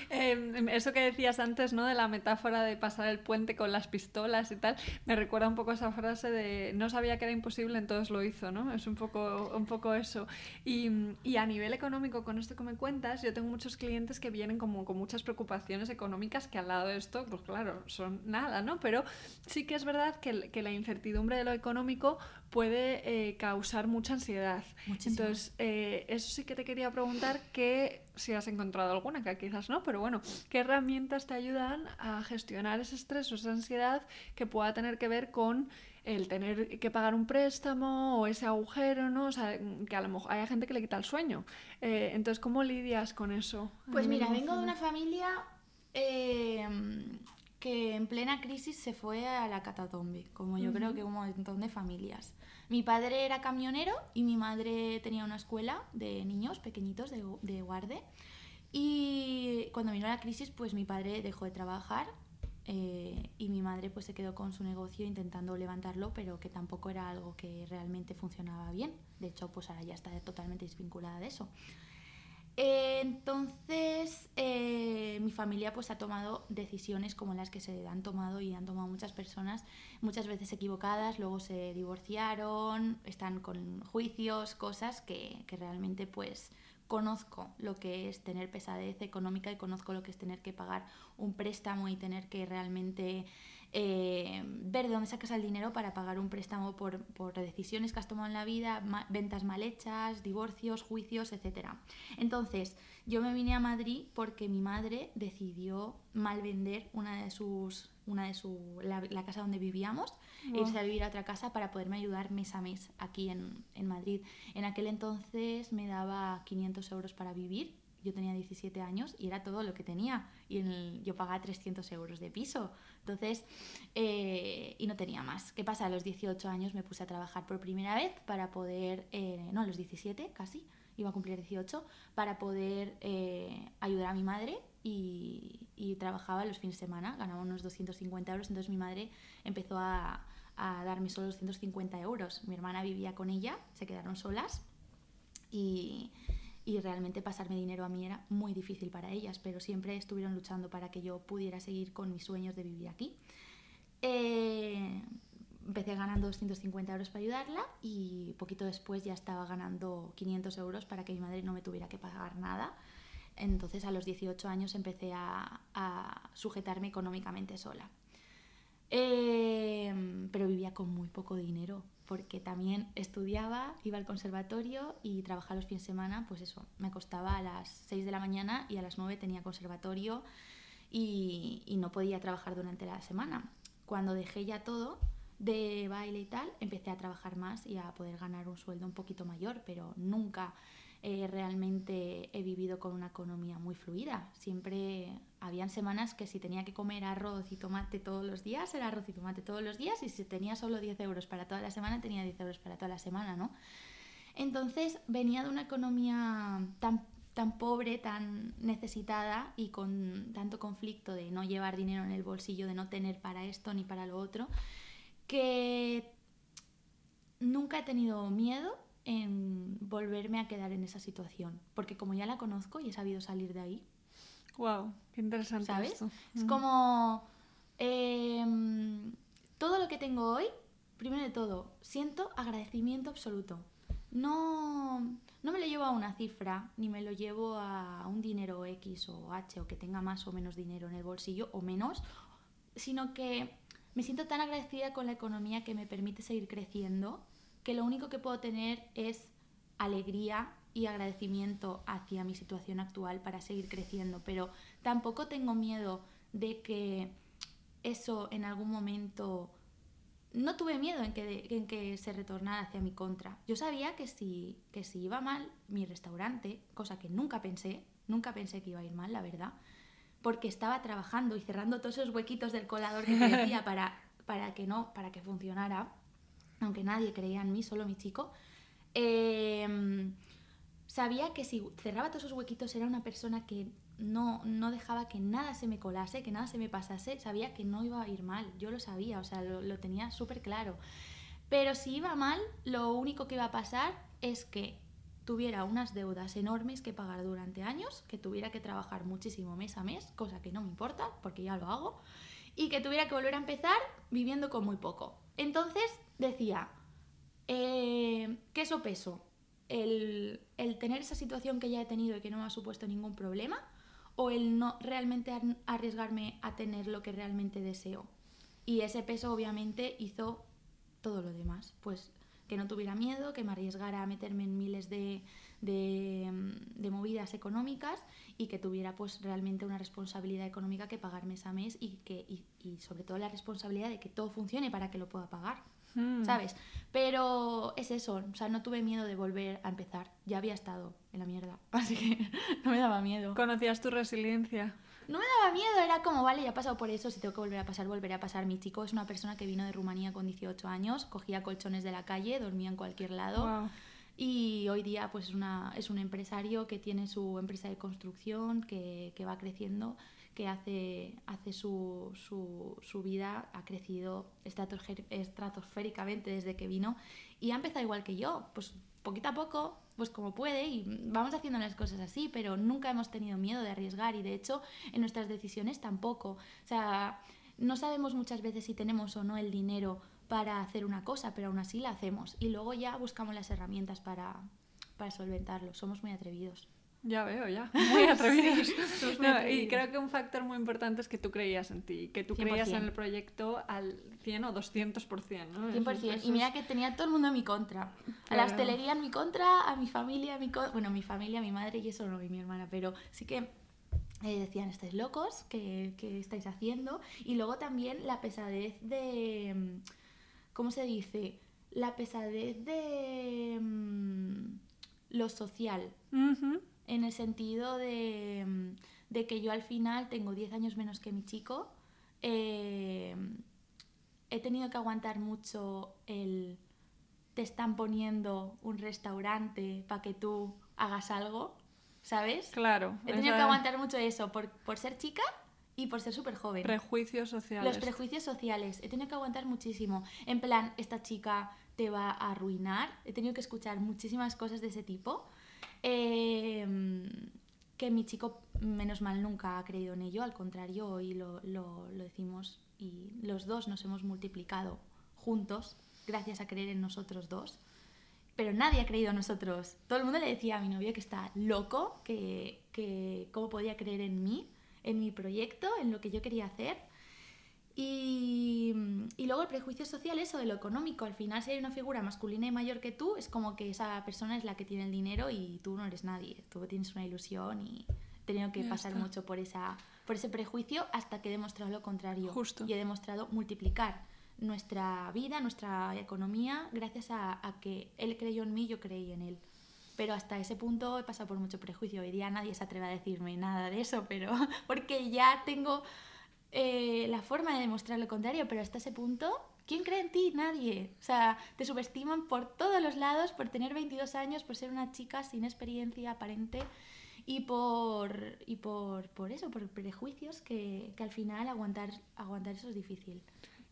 Em, eso que decías antes, ¿no? De la metáfora de pasar el puente con las pistolas y tal, me recuerda un poco esa frase de no sabía que era imposible, entonces lo hizo, ¿no? Es un poco, un poco eso. Y, y a nivel económico, con esto que me cuentas, yo tengo muchos clientes que vienen como con muchas preocupaciones económicas que al lado de esto, pues claro, son nada, ¿no? Pero sí que es verdad que, que la incertidumbre de lo económico puede eh, causar mucha ansiedad. Entonces, eh, eso sí que te quería preguntar que si has encontrado alguna, que quizás no, pero bueno, ¿qué herramientas te ayudan a gestionar ese estrés o esa ansiedad que pueda tener que ver con el tener que pagar un préstamo o ese agujero, ¿no? O sea, que a lo mejor hay gente que le quita el sueño. Eh, entonces, ¿cómo lidias con eso? Pues mira, vengo de una familia que en plena crisis se fue a la catatombe, como yo creo que un montón de familias. Mi padre era camionero y mi madre tenía una escuela de niños pequeñitos de, de guarde. Y cuando vino la crisis, pues mi padre dejó de trabajar eh, y mi madre pues se quedó con su negocio intentando levantarlo, pero que tampoco era algo que realmente funcionaba bien. De hecho, pues ahora ya está totalmente desvinculada de eso entonces, eh, mi familia pues ha tomado decisiones como las que se han tomado y han tomado muchas personas, muchas veces equivocadas, luego se divorciaron, están con juicios, cosas que, que realmente pues conozco lo que es tener pesadez económica y conozco lo que es tener que pagar un préstamo y tener que realmente eh, ver de dónde sacas el dinero para pagar un préstamo por, por decisiones que has tomado en la vida, ventas mal hechas, divorcios, juicios, etc. Entonces, yo me vine a Madrid porque mi madre decidió mal vender una de sus una de su, la, casa donde vivíamos e irse a vivir a otra casa para poderme ayudar mes a mes aquí en, en Madrid. En aquel entonces me daba 500 euros para vivir yo tenía 17 años y era todo lo que tenía. Y yo pagaba 300 euros de piso. Entonces, eh, y no tenía más. ¿Qué pasa? A los 18 años me puse a trabajar por primera vez para poder, eh, no, a los 17 casi, iba a cumplir 18, para poder eh, ayudar a mi madre y, y, trabajaba los fines de semana, ganaba unos 250 euros. Entonces mi madre empezó a, a darme solo 250 euros. Mi hermana vivía con ella, se quedaron solas y y realmente pasarme dinero a mí era muy difícil para ellas, pero siempre estuvieron luchando para que yo pudiera seguir con mis sueños de vivir aquí. Eh, empecé ganando 250 euros para ayudarla y poquito después ya estaba ganando 500 euros para que mi madre no me tuviera que pagar nada. Entonces a los 18 años empecé a, a sujetarme económicamente sola. Eh, pero vivía con muy poco dinero porque también estudiaba, iba al conservatorio y trabajaba los fines de semana, pues eso, me costaba a las 6 de la mañana y a las 9 tenía conservatorio y, y no podía trabajar durante la semana. Cuando dejé ya todo de baile y tal, empecé a trabajar más y a poder ganar un sueldo un poquito mayor, pero nunca eh, realmente he vivido con una economía muy fluida. Siempre habían semanas que si tenía que comer arroz y tomate todos los días, era arroz y tomate todos los días, y si tenía solo 10 euros para toda la semana, tenía 10 euros para toda la semana, ¿no? Entonces venía de una economía tan, tan pobre, tan necesitada y con tanto conflicto de no llevar dinero en el bolsillo, de no tener para esto ni para lo otro, que nunca he tenido miedo en volverme a quedar en esa situación, porque como ya la conozco y he sabido salir de ahí. Wow, qué interesante. ¿Sabes? Es como em, todo lo que tengo hoy, primero de todo, siento agradecimiento absoluto. No, no me lo llevo a una cifra, ni me lo llevo a un dinero X o H o que tenga más o menos dinero en el bolsillo o menos, sino que me siento tan agradecida con la economía que me permite seguir creciendo que lo único que puedo tener es alegría y agradecimiento hacia mi situación actual para seguir creciendo, pero tampoco tengo miedo de que eso en algún momento... No tuve miedo en que, en que se retornara hacia mi contra. Yo sabía que si, que si iba mal mi restaurante, cosa que nunca pensé, nunca pensé que iba a ir mal, la verdad, porque estaba trabajando y cerrando todos esos huequitos del colador que decía para, para que no, para que funcionara, aunque nadie creía en mí, solo mi chico, em, sabía que si cerraba todos esos huequitos era una persona que no, no dejaba que nada se me colase, que nada se me pasase, sabía que no iba a ir mal, yo lo sabía, o sea, lo, tenía súper claro. Pero si iba mal, lo único que iba a pasar es que tuviera unas deudas enormes que pagar durante años, que tuviera que trabajar muchísimo mes a mes, cosa que no me importa porque ya lo hago, y que tuviera que volver a empezar viviendo con muy poco. Entonces decía, eh, ¿qué eso peso? El, el tener esa situación que ya he tenido y que no me ha supuesto ningún problema, o el no realmente arriesgarme a tener lo que realmente deseo. Y ese peso obviamente hizo todo lo demás, pues que no tuviera miedo, que me arriesgara a meterme en miles de, de, movidas económicas y que tuviera pues realmente una responsabilidad económica que pagar mes a mes y, que, y, y sobre todo la responsabilidad de que todo funcione para que lo pueda pagar. Hmm. ¿Sabes? Pero es eso, o sea, no tuve miedo de volver a empezar. Ya había estado en la mierda, así que no me daba miedo. ¿Conocías tu resiliencia? No me daba miedo, era como, vale, ya he pasado por eso, si tengo que volver a pasar, volveré a pasar. Mi chico es una persona que vino de Rumanía con 18 años, cogía colchones de la calle, dormía en cualquier lado. Y hoy día pues es, una, es un empresario que tiene su empresa de construcción, que, que va creciendo hace, hace su, su, su vida, ha crecido estratosféricamente desde que vino y ha empezado igual que yo, pues poquito a poco, pues como puede y vamos haciendo las cosas así, pero nunca hemos tenido miedo de arriesgar y de hecho en nuestras decisiones tampoco. O sea, no sabemos muchas veces si tenemos o no el dinero para hacer una cosa, pero aún así la hacemos y luego ya buscamos las herramientas para, para solventarlo. Somos muy atrevidos. Ya veo, ya. Muy atrevidos. y creo que un factor muy importante es que tú creías en ti, que tú creías en el proyecto al 100 o 200%, ¿no? 100%. Y mira que tenía todo el mundo en mi contra. A la hostelería en mi contra, a mi familia, a mi bueno, mi familia, mi madre y eso no, y mi hermana, pero sí que eh, decían, estáis locos, ¿qué, ¿qué estáis haciendo? Y luego también la pesadez de, mm, ¿cómo se dice? La pesadez de mm, lo social en el sentido mm, de, que yo al final tengo 10 años menos que mi chico. Eh, he tenido que aguantar mucho el te están poniendo un restaurante para que tú hagas algo, ¿sabes? Claro. He tenido que aguantar mucho eso por, por ser chica y por ser súper joven. Prejuicios sociales. Los prejuicios sociales. He tenido que aguantar muchísimo. En plan, esta chica te va a arruinar. He tenido que escuchar muchísimas cosas de ese tipo. Em, que mi chico, menos mal, nunca ha creído en ello, al contrario, hoy lo, lo, decimos y los dos nos hemos multiplicado juntos gracias a creer en nosotros dos. Pero nadie ha creído en nosotros. Todo el mundo le decía a mi novio que está loco, que, que cómo podía creer en mí, en mi proyecto, en lo que yo quería hacer. Y, y, luego el prejuicio social, eso de lo económico. Al final, si hay una figura masculina y mayor que tú, es como que esa persona es la que tiene el dinero y tú no eres nadie. Tú tienes una ilusión y he tenido que pasar mucho por, esa, por ese prejuicio hasta que he demostrado lo contrario. Justo. Y he demostrado multiplicar nuestra vida, nuestra economía, gracias a, a que él creyó en mí yo creí en él. Pero hasta ese punto he pasado por mucho prejuicio. Hoy día nadie se atreve a decirme nada de eso, pero porque ya tengo eh, la forma de demostrar lo contrario, pero hasta ese punto, ¿quién cree en ti? Nadie. O sea, te subestiman por todos los lados por tener 22 años, por ser una chica sin experiencia aparente y por, y por, por eso, por prejuicios que, que al final aguantar, aguantar eso es difícil.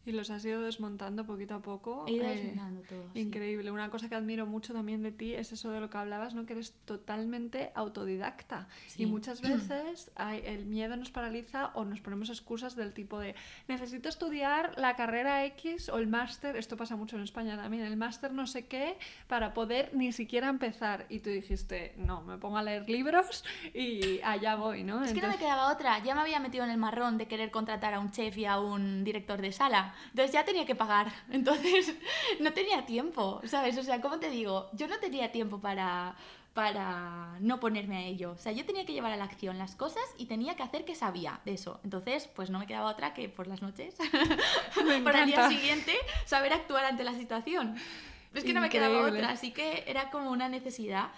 Y los has ido desmontando poquito a poco. He ido eh, desmontando todo. Increíble. Una cosa que admiro mucho también de ti es eso de lo que hablabas, ¿no? Que eres totalmente autodidacta. Y muchas veces hay, el miedo nos paraliza o nos ponemos excusas del tipo de necesito estudiar la carrera X o el máster, esto pasa mucho en España también, el máster no sé qué, para poder ni siquiera empezar. Y tú dijiste, no, me pongo a leer libros y allá voy, ¿no? Es que no me quedaba otra. Ya me había metido en el marrón de querer contratar a un chef y a un director de sala. Entonces ya tenía que pagar. Entonces no tenía tiempo, ¿sabes? O sea, ¿cómo te digo? Yo no tenía tiempo para, para no ponerme a ello. O sea, yo tenía que llevar a la acción las cosas y tenía que hacer que sabía de eso. Entonces, pues no me quedaba otra que por las noches, para el día siguiente, saber actuar ante la situación. Es que no me quedaba otra, así que era como una necesidad.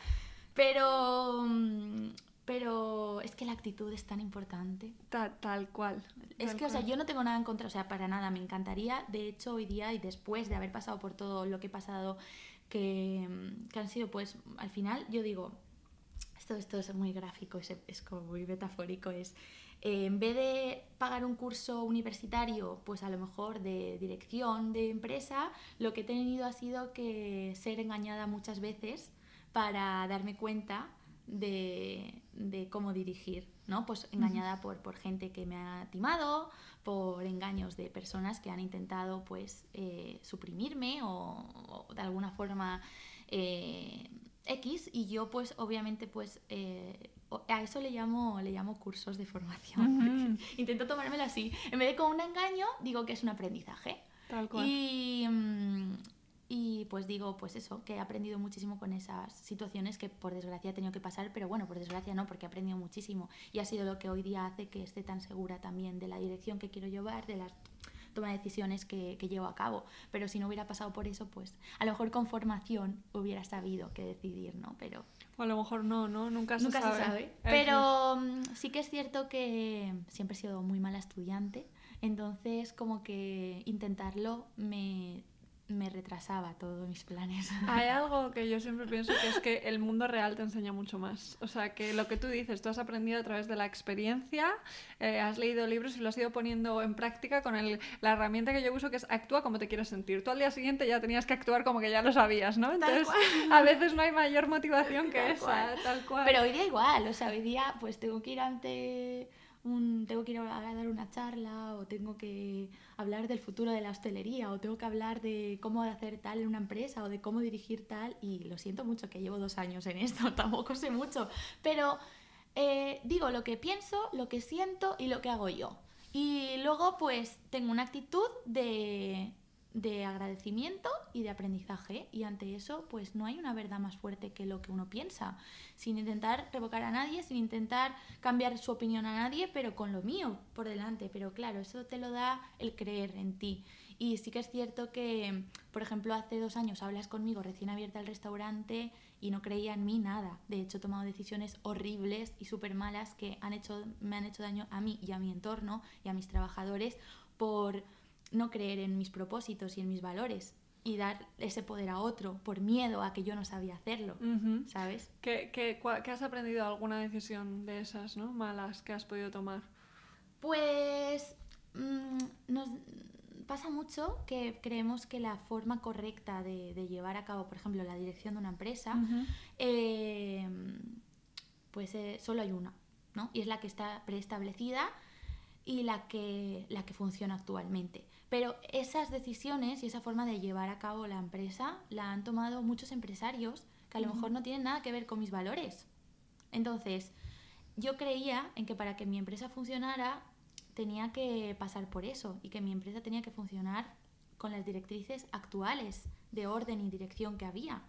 Pero mm, pero es que la actitud es tan importante. Tal, cual. Es que, o sea, yo no tengo nada en contra, o sea, para nada, me encantaría. De hecho, hoy día y después de haber pasado por todo lo que he pasado, que, que han sido, pues, al final, yo digo, esto, esto es muy gráfico, es, es como muy metafórico, es, eh, en vez de pagar un curso universitario, pues a lo mejor de dirección de empresa, lo que he tenido ha sido que ser engañada muchas veces para darme cuenta de, de cómo dirigir, ¿no? Pues engañada por, por gente que me ha timado, por engaños de personas que han intentado pues eh, suprimirme o, o, de alguna forma eh, X y yo pues obviamente pues eh, a eso le llamo, le llamo cursos de formación. Intento tomármelo así. En vez de con un engaño, digo que es un aprendizaje. Tal cual. Y, mm, y pues digo, pues eso, que he aprendido muchísimo con esas situaciones que por desgracia he tenido que pasar, pero bueno, por desgracia no, porque he aprendido muchísimo. Y ha sido lo que hoy día hace que esté tan segura también de la dirección que quiero llevar, de las toma de decisiones que, que, llevo a cabo. Pero si no hubiera pasado por eso, pues a lo mejor con formación hubiera sabido qué decidir, ¿no? Pero... O a lo mejor no, ¿no? Nunca se Nunca sabe. se sabe. Pero um, sí que es cierto que siempre he sido muy mala estudiante. Entonces, como que intentarlo me me retrasaba todos mis planes. Hay algo que yo siempre pienso que es que el mundo real te enseña mucho más. O sea, que lo que tú dices, tú has aprendido a través de la experiencia, eh, has leído libros y lo has ido poniendo en práctica con el, la herramienta que yo uso que es actúa como te quieres sentir. Tú al día siguiente ya tenías que actuar como que ya lo sabías, ¿no? Entonces, a veces no hay mayor motivación que Tal esa, cual. tal cual. Pero hoy día igual, o sea, hoy día pues tengo que ir ante tengo que ir a dar una charla o tengo que hablar del futuro de la hostelería o tengo que hablar de cómo hacer tal en una empresa o de cómo dirigir tal y lo siento mucho que llevo dos años en esto, tampoco sé mucho, pero eh, digo lo que pienso, lo que siento y lo que hago yo. Y luego pues tengo una actitud de, de agradecimiento y de aprendizaje. Y ante eso pues no hay una verdad más fuerte que lo que uno piensa sin intentar revocar a nadie sin intentar cambiar su opinión a nadie pero con lo mío por delante. Pero claro eso te lo da el creer en ti. Y sí que es cierto que por ejemplo hace dos años hablas conmigo recién abierta el restaurante y no creía en mí nada. De hecho he tomado decisiones horribles y súper malas que han hecho me han hecho daño a mí y a mi entorno y a mis trabajadores por no creer en mis propósitos y en mis valores y dar ese poder a otro por miedo a que yo no sabía hacerlo, Uh -huh. ¿sabes? ¿Qué, qué, has aprendido alguna decisión de esas ¿no? malas que has podido tomar? Pues mm, nos pasa mucho que creemos que la forma correcta de, de llevar a cabo, por ejemplo, la dirección de una empresa, eh, pues eh, solo hay una, ¿no? Y es la que está preestablecida y la que, la que funciona actualmente. Pero esas decisiones y esa forma de llevar a cabo la empresa la han tomado muchos empresarios que a lo mejor no tienen nada que ver con mis valores. Entonces, yo creía en que para que mi empresa funcionara tenía que pasar por eso y que mi empresa tenía que funcionar con las directrices actuales de orden y dirección que había.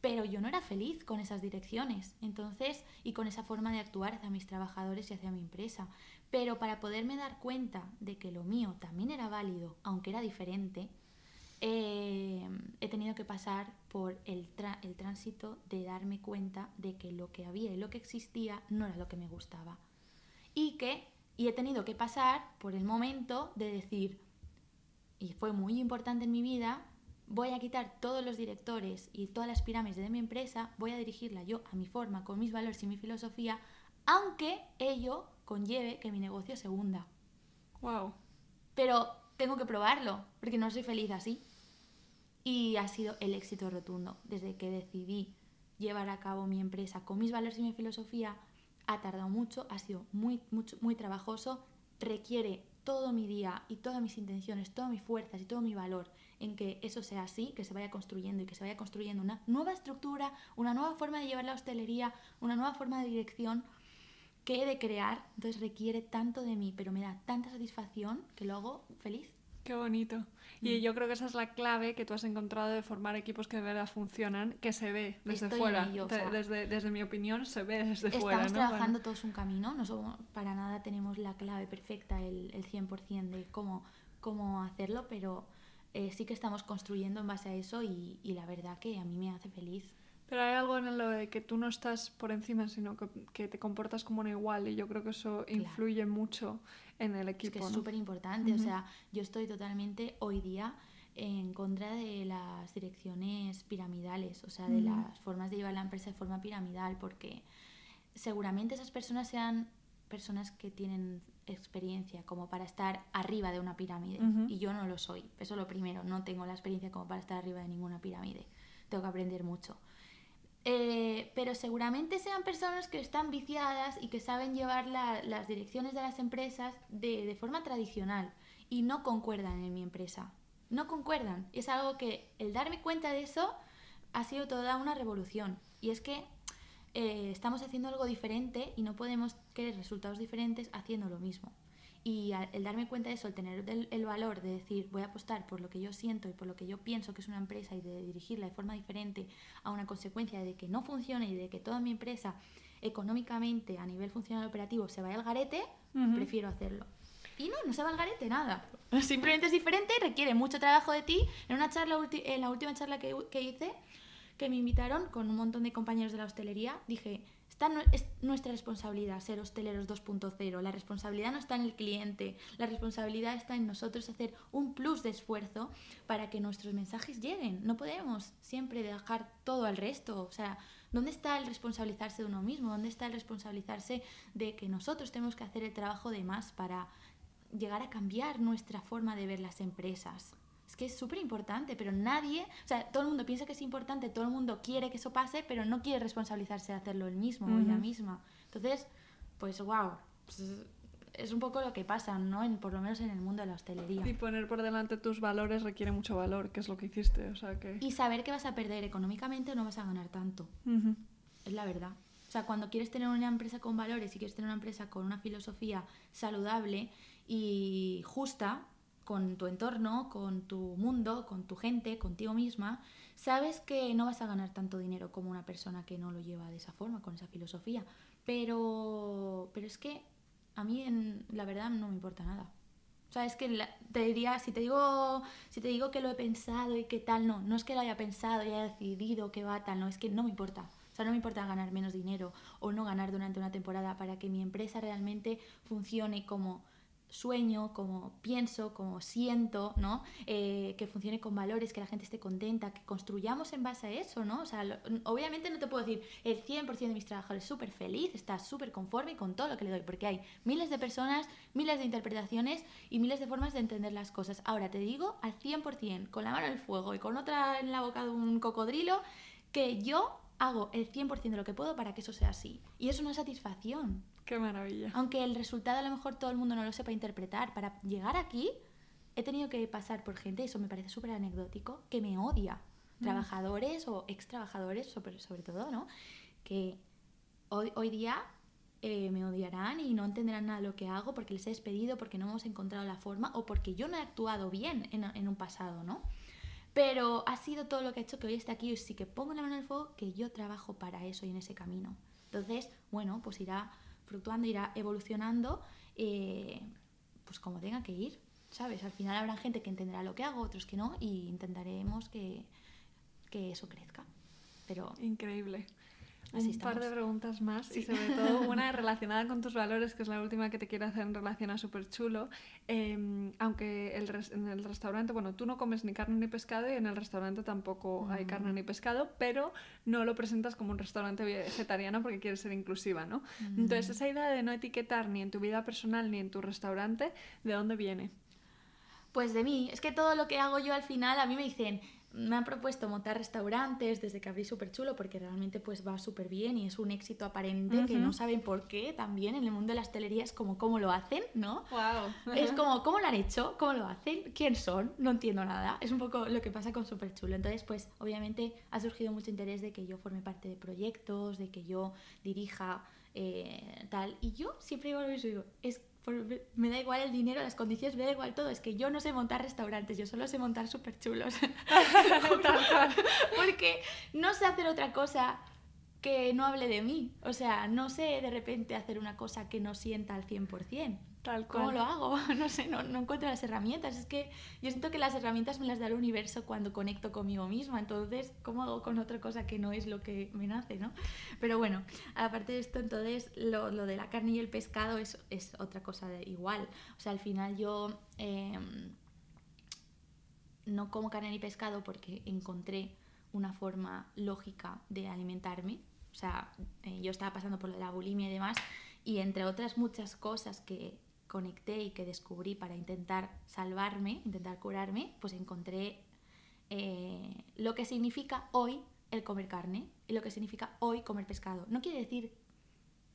Pero yo no era feliz con esas direcciones, entonces, y con esa forma de actuar hacia mis trabajadores y hacia mi empresa. Pero para poderme dar cuenta de que lo mío también era válido, aunque era diferente, eh, he tenido que pasar por el, el tránsito de darme cuenta de que lo que había y lo que existía no era lo que me gustaba. Y que, y he tenido que pasar por el momento de decir, y fue muy importante en mi vida, voy a quitar todos los directores y todas las pirámides de mi empresa, voy a dirigirla yo a mi forma, con mis valores y mi filosofía, aunque ello conlleve que mi negocio se hunda. Wow. Pero tengo que probarlo, porque no soy feliz así. Y ha sido el éxito rotundo. Desde que decidí llevar a cabo mi empresa con mis valores y mi filosofía, ha tardado mucho, ha sido muy, mucho, muy trabajoso, requiere todo mi día y todas mis intenciones, todas mis fuerzas y todo mi valor en que eso sea así, que se vaya construyendo y que se vaya construyendo una nueva estructura, una nueva forma de llevar la hostelería, una nueva forma de dirección que he de crear. Entonces requiere tanto de mí, pero me da tanta satisfacción que lo hago feliz. Qué bonito. Y Mm. yo creo que esa es la clave que tú has encontrado de formar equipos que de verdad funcionan, que se ve desde Estoy fuera. ello, o De- sea, desde, desde mi opinión, se ve desde Estamos fuera. ¿no? trabajando todos un camino, no somos, para nada tenemos la clave perfecta, el, el 100% de cómo, cómo hacerlo, pero eh, sí que estamos construyendo en base a eso y, y la verdad que a mí me hace feliz. Pero hay algo en lo de que tú no estás por encima, sino que, que te comportas como un igual y yo creo que eso influye mucho en el Es equipo. que es ¿no? súper importante, o sea, yo estoy totalmente hoy día en contra de las direcciones piramidales, o sea, de las formas de llevar la empresa de forma piramidal, porque seguramente esas personas sean personas que tienen experiencia como para estar arriba de una pirámide y yo no lo soy, eso es lo primero, no tengo la experiencia como para estar arriba de ninguna pirámide, tengo que aprender mucho. Eh, pero seguramente sean personas que están viciadas y que saben llevar las direcciones de las empresas de, forma tradicional y no concuerdan en mi empresa. No concuerdan. Es algo que el darme cuenta de eso ha sido toda una revolución. Y es que eh, estamos haciendo algo diferente y no podemos querer resultados diferentes haciendo lo mismo. Y el darme cuenta de eso, el tener el, valor de decir voy a apostar por lo que yo siento y por lo que yo pienso que es una empresa y de dirigirla de forma diferente a una consecuencia de que no funcione y de que toda mi empresa económicamente a nivel funcional operativo se vaya al garete, prefiero hacerlo. Y no, no se va al garete nada. Simplemente es diferente, requiere mucho trabajo de ti. En una charla, en la última charla que, que hice, que me invitaron con un montón de compañeros de la hostelería, dije, es nuestra responsabilidad ser hosteleros 2.0. La responsabilidad no está en el cliente, la responsabilidad está en nosotros hacer un plus de esfuerzo para que nuestros mensajes lleguen. No podemos siempre dejar todo al resto. O sea, ¿dónde está el responsabilizarse de uno mismo? ¿Dónde está el responsabilizarse de que nosotros tenemos que hacer el trabajo de más para llegar a cambiar nuestra forma de ver las empresas? Que es súper importante, pero nadie, o sea, todo el mundo piensa que es importante, todo el mundo quiere que eso pase, pero no quiere responsabilizarse de hacerlo él mismo o ella misma. Entonces, pues wow, pues, es un poco lo que pasa, ¿no? En, por lo menos en el mundo de la hostelería. Y poner por delante tus valores requiere mucho valor, que es lo que hiciste, o sea que... Y saber que vas a perder económicamente o no vas a ganar tanto. Es la verdad. O sea, cuando quieres tener una empresa con valores y quieres tener una empresa con una filosofía saludable y justa, con tu entorno, con tu mundo, con tu gente, contigo misma, sabes que no vas a ganar tanto dinero como una persona que no lo lleva de esa forma, con esa filosofía. Pero, pero es que a mí, en, la verdad, no me importa nada. O sea, es que te diría, si te, digo, si te digo que lo he pensado y que tal, no, no es que lo haya pensado y haya decidido que va tal, no, es que no me importa. O sea, no me importa ganar menos dinero o no ganar durante una temporada para que mi empresa realmente funcione como sueño, como pienso, como siento, ¿no? Eh, que funcione con valores, que la gente esté contenta, que construyamos en base a eso, ¿no? O sea, obviamente no te puedo decir el 100% de mis trabajadores súper feliz, está súper conforme con todo lo que le doy, porque hay miles de personas, miles de interpretaciones y miles de formas de entender las cosas. Ahora te digo al 100%, con la mano en el fuego y con otra en la boca de un cocodrilo, que yo hago el 100% de lo que puedo para que eso sea así. Y es una satisfacción. Qué maravilla. Aunque el resultado a lo mejor todo el mundo no lo sepa interpretar, para llegar aquí he tenido que pasar por gente, eso me parece súper anecdótico, que me odia. Mm. Trabajadores o ex trabajadores, sobre, sobre todo, ¿no? Que hoy, hoy día eh, me odiarán y no entenderán nada de lo que hago porque les he despedido, porque no hemos encontrado la forma o porque yo no he actuado bien en, en un pasado, ¿no? Pero ha sido todo lo que ha hecho que hoy esté aquí y sí que pongo la mano en el fuego que yo trabajo para eso y en ese camino. Entonces, bueno, pues irá fluctuando, irá evolucionando, eh, pues como tenga que ir, ¿sabes? Al final habrá gente que entenderá lo que hago, otros que no, y intentaremos que, que eso crezca. Pero... Increíble un par de preguntas más y sobre todo una relacionada con tus valores, que es la última que te quiero hacer en relación a Súper Chulo. Em, aunque el en el restaurante, bueno, tú no comes ni carne ni pescado y en el restaurante tampoco hay carne ni pescado, pero no lo presentas como un restaurante vegetariano porque quieres ser inclusiva, ¿no? Entonces, esa idea de no etiquetar ni en tu vida personal ni en tu restaurante, ¿de dónde viene? Pues de mí. Es que todo lo que hago yo al final, a mí me dicen, me han propuesto montar restaurantes desde que abrí súper chulo porque realmente pues va súper bien y es un éxito aparente que no saben por qué también en el mundo de la hostelería es como cómo lo hacen, ¿no? Wow. Es como cómo lo han hecho, cómo lo hacen, quién son, no entiendo nada. Es un poco lo que pasa con súper chulo. Entonces pues obviamente ha surgido mucho interés de que yo forme parte de proyectos, de que yo dirija eh, tal. Y yo siempre digo lo mismo, digo, es me da igual el dinero, las condiciones, me da igual todo. Es que yo no sé montar restaurantes, yo solo sé montar súper chulos. Porque no sé hacer otra cosa que no hable de mí. O sea, no sé de repente hacer una cosa que no sienta al 100%. ¿Cómo lo hago? No sé, no, no, encuentro las herramientas. Es que yo siento que las herramientas me las da el universo cuando conecto conmigo misma. Entonces, ¿cómo hago con otra cosa que no es lo que me nace, no? Pero bueno, aparte de esto, entonces, lo, lo de la carne y el pescado es, es otra cosa de igual. O sea, al final yo em, no como carne ni pescado porque encontré una forma lógica de alimentarme. O sea, eh, yo estaba pasando por la bulimia y demás, y entre otras muchas cosas que conecté y que descubrí para intentar salvarme, intentar curarme, pues encontré eh, lo que significa hoy el comer carne y lo que significa hoy comer pescado. No quiere decir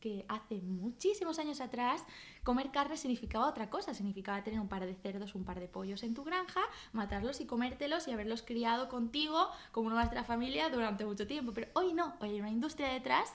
que hace muchísimos años atrás comer carne significaba otra cosa, significaba tener un par de cerdos, un par de pollos en tu granja, matarlos y comértelos y haberlos criado contigo como la familia durante mucho tiempo. Pero hoy no, hoy hay una industria detrás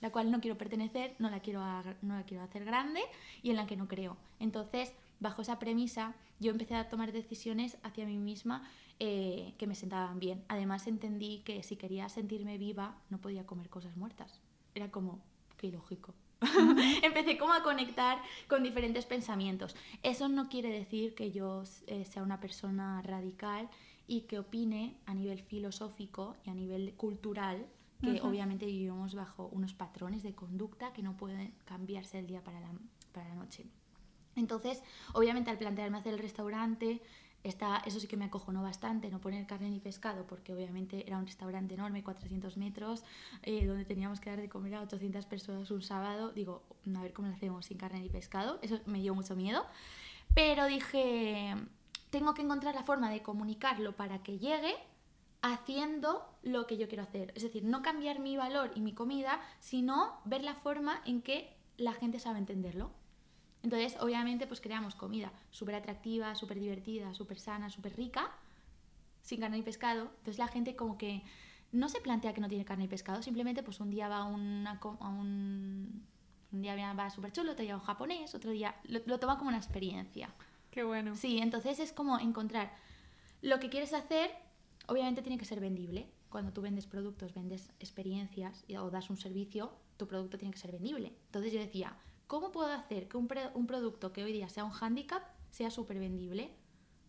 la cual no quiero pertenecer, no la quiero, no la quiero hacer grande y en la que no creo. Entonces, bajo esa premisa, yo empecé a tomar decisiones hacia mí misma eh, que me sentaban bien. Además, entendí que si quería sentirme viva, no podía comer cosas muertas. Era como, qué ilógico. Empecé como a conectar con diferentes pensamientos. Eso no quiere decir que yo eh, sea una persona radical y que opine a nivel filosófico y a nivel cultural que obviamente vivimos bajo unos patrones de conducta que no pueden cambiarse del día para la, para la noche. Entonces, obviamente al plantearme hacer el restaurante, está, eso sí que me acojonó bastante, no poner carne ni pescado, porque obviamente era un restaurante enorme, 400 metros, eh, donde teníamos que dar de comer a 800 personas un sábado. Digo, a ver cómo lo hacemos sin carne ni pescado. Eso me dio mucho miedo. Pero dije, tengo que encontrar la forma de comunicarlo para que llegue haciendo lo que yo quiero hacer. Es decir, no cambiar mi valor y mi comida, sino ver la forma en que la gente sabe entenderlo. Entonces, obviamente, pues creamos comida súper atractiva, súper divertida, súper sana, súper rica, sin carne y pescado. Entonces la gente como que no se plantea que no tiene carne y pescado, simplemente pues un día va a, una, un... Un día va súper chulo, otro día un japonés, otro día lo, lo toma como una experiencia. Qué bueno. Sí, entonces es como encontrar lo que quieres hacer Obviamente tiene que ser vendible. Cuando tú vendes productos, vendes experiencias o das un servicio, tu producto tiene que ser vendible. Entonces yo decía, ¿cómo puedo hacer que un, producto que hoy día sea un handicap sea súper vendible?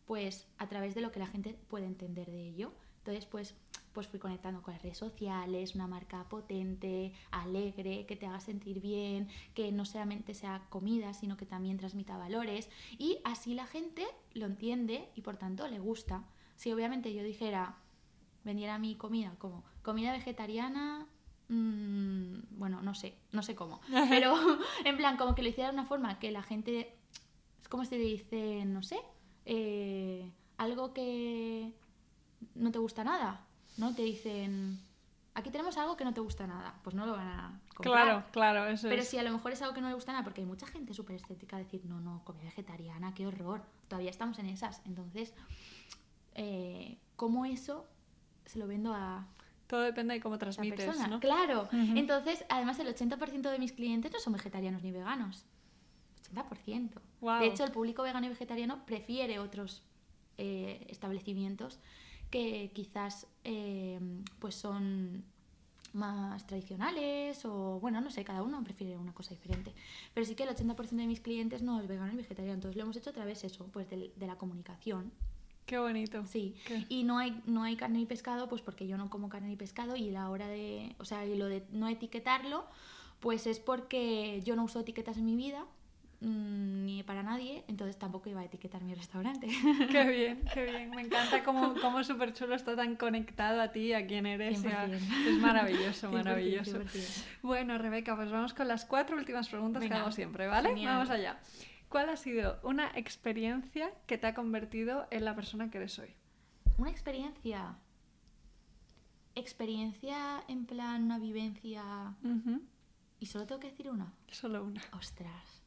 Pues a través de lo que la gente puede entender de ello. Entonces, pues, pues fui conectando con las redes sociales, una marca potente, alegre, que te haga sentir bien, que no solamente sea comida, sino que también transmita valores. Y así la gente lo entiende y por tanto le gusta si obviamente yo dijera, vendiera mi comida como comida vegetariana, mmm, bueno, no sé, no sé cómo, pero en plan, como que lo hiciera de una forma que la gente, es como si te dicen, no sé, eh, algo que no te gusta nada, ¿no? Te dicen, aquí tenemos algo que no te gusta nada, pues no lo van a comprar. Claro, claro, eso Pero si a lo mejor es algo que no le gusta nada, porque hay mucha gente súper estética decir, no, no, comida vegetariana, qué horror, todavía estamos en esas, entonces eh, cómo eso se lo vendo a... Todo depende de cómo transmites, ¿no? Claro. Entonces, además, el 80% de mis clientes no son vegetarianos ni veganos. 80%. De hecho, el público vegano y vegetariano prefiere otros eh, establecimientos que quizás eh, pues son más tradicionales o bueno, no sé, cada uno prefiere una cosa diferente. Pero sí que el 80% de mis clientes no es vegano y vegetariano, entonces lo hemos hecho a través de eso, pues de, de la comunicación. Qué bonito. Sí. Y no hay, no hay carne ni pescado, pues porque yo no como carne ni pescado y la hora de, o sea, y lo de no etiquetarlo, pues es porque yo no uso etiquetas en mi vida, mm, ni para nadie, entonces tampoco iba a etiquetar mi restaurante. Qué bien, qué bien. Me encanta cómo, cómo Súper Chulo está tan conectado a ti, a quién eres. es maravilloso, maravilloso. Bueno, Rebeca, pues vamos con las cuatro últimas preguntas que hago siempre, ¿vale? Vamos allá. ¿Cuál ha sido una experiencia que te ha convertido en la persona que eres hoy? Una experiencia. Experiencia en plan una vivencia. ¿Y solo tengo que decir una? Solo una. Ostras.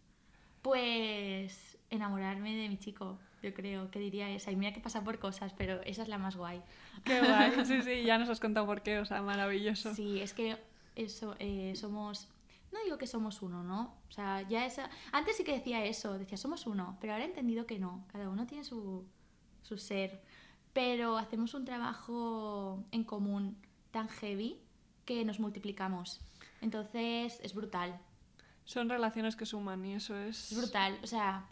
Pues enamorarme de mi chico, yo creo que diría esa. Y mira que pasa por cosas, pero esa es la más guay. Qué guay, sí, sí, ya nos has contado por qué, o sea, maravilloso. Sí, es que eso, eh, somos no digo que somos uno, ¿no? O sea, ya esa... Antes sí que decía eso, decía somos uno, pero ahora he entendido que no, cada uno tiene su, su ser, pero hacemos un trabajo en común tan heavy que nos multiplicamos. Entonces es brutal. Son relaciones que suman y eso es... Es brutal, o sea,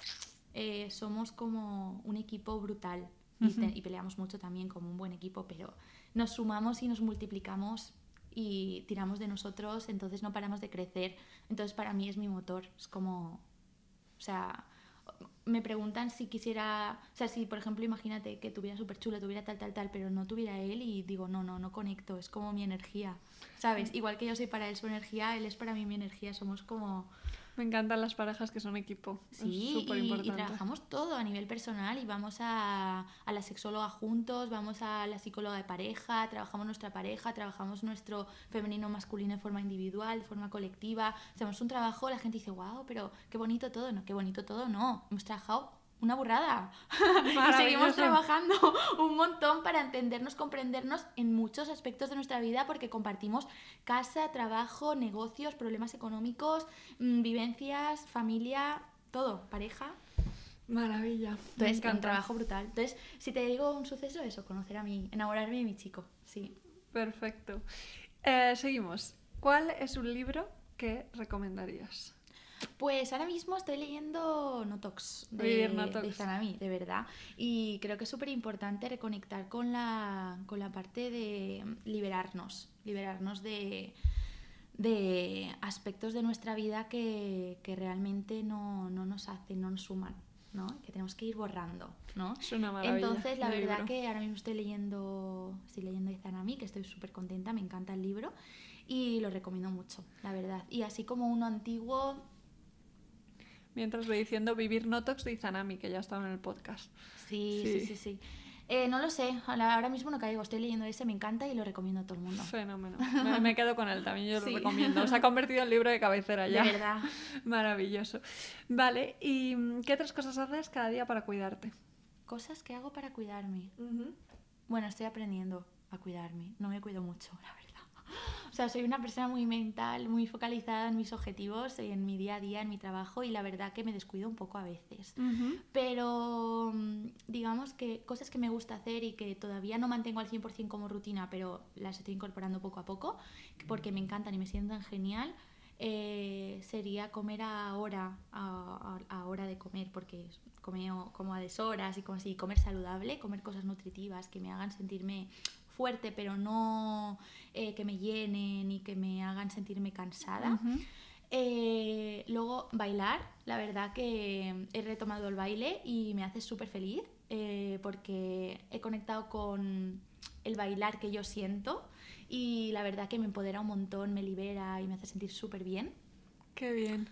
eh, somos como un equipo brutal y, y peleamos mucho también como un buen equipo, pero nos sumamos y nos multiplicamos y tiramos de nosotros, entonces no paramos de crecer. Entonces para mí es mi motor, es como, o sea, me preguntan si quisiera, o sea, si por ejemplo imagínate que tuviera súper chulo, tuviera tal, tal, tal, pero no tuviera él y digo, no, no, no conecto, es como mi energía, ¿sabes? Igual que yo soy para él su energía, él es para mí mi energía, somos como Me encantan las parejas que son equipo. Sí, y, y, trabajamos todo a nivel personal y vamos a, a, la sexóloga juntos, vamos a la psicóloga de pareja, trabajamos nuestra pareja, trabajamos nuestro femenino masculino de forma individual, de forma colectiva. Hacemos un trabajo, la gente dice, wow, pero qué bonito todo. No, qué bonito todo, no. Hemos trabajado una burrada. y seguimos trabajando un montón para entendernos, comprendernos en muchos aspectos de nuestra vida porque compartimos casa, trabajo, negocios, problemas económicos, mm, vivencias, familia, todo, pareja. Maravilla. Entonces, un trabajo brutal. Entonces, si te digo un suceso, eso, conocer a mí, enamorarme de mi chico, sí. Perfecto. Eh, seguimos. ¿Cuál es un libro que recomendarías? Pues ahora mismo estoy leyendo Notox de, de Zanami, de verdad. Y creo que es súper importante reconectar con la, con la parte de liberarnos, liberarnos de, de aspectos de nuestra vida que, que realmente no, no, nos hacen, no nos suman. ¿no? que tenemos que ir borrando, ¿no? Es una maravilla. Entonces, la verdad que ahora mismo estoy leyendo, estoy leyendo Izanami, que estoy súper contenta, me encanta el libro y lo recomiendo mucho, la verdad. Y así como uno antiguo, mientras voy diciendo Vivir Notox de Izanami, que ya estaba en el podcast. Sí, sí, sí, sí. Eh, no lo sé, ahora mismo no caigo, estoy leyendo ese, me encanta y lo recomiendo a todo el mundo. Fenómeno. Me, quedo con él también, yo lo recomiendo. Se ha convertido en libro de cabecera ya. De verdad. Maravilloso. Vale, ¿y qué otras cosas haces cada día para cuidarte? Cosas que hago para cuidarme. Bueno, estoy aprendiendo a cuidarme. No me cuido mucho, la verdad. O sea, soy una persona muy mental, muy focalizada en mis objetivos, en mi día a día, en mi trabajo y la verdad que me descuido un poco a veces. Pero mm, digamos que cosas que me gusta hacer y que todavía no mantengo al 100% como rutina, pero las estoy incorporando poco a poco porque me encantan y me sientan genial. Eh, sería comer a hora, a, a, hora de comer, porque como, como a deshoras y como así, comer saludable, comer cosas nutritivas que me hagan sentirme fuerte, pero no eh, que me llenen y que me hagan sentirme cansada. Eh, luego bailar, la verdad que he retomado el baile y me hace súper feliz eh, porque he conectado con el bailar que yo siento y la verdad que me empodera un montón, me libera y me hace sentir súper bien. Qué bien.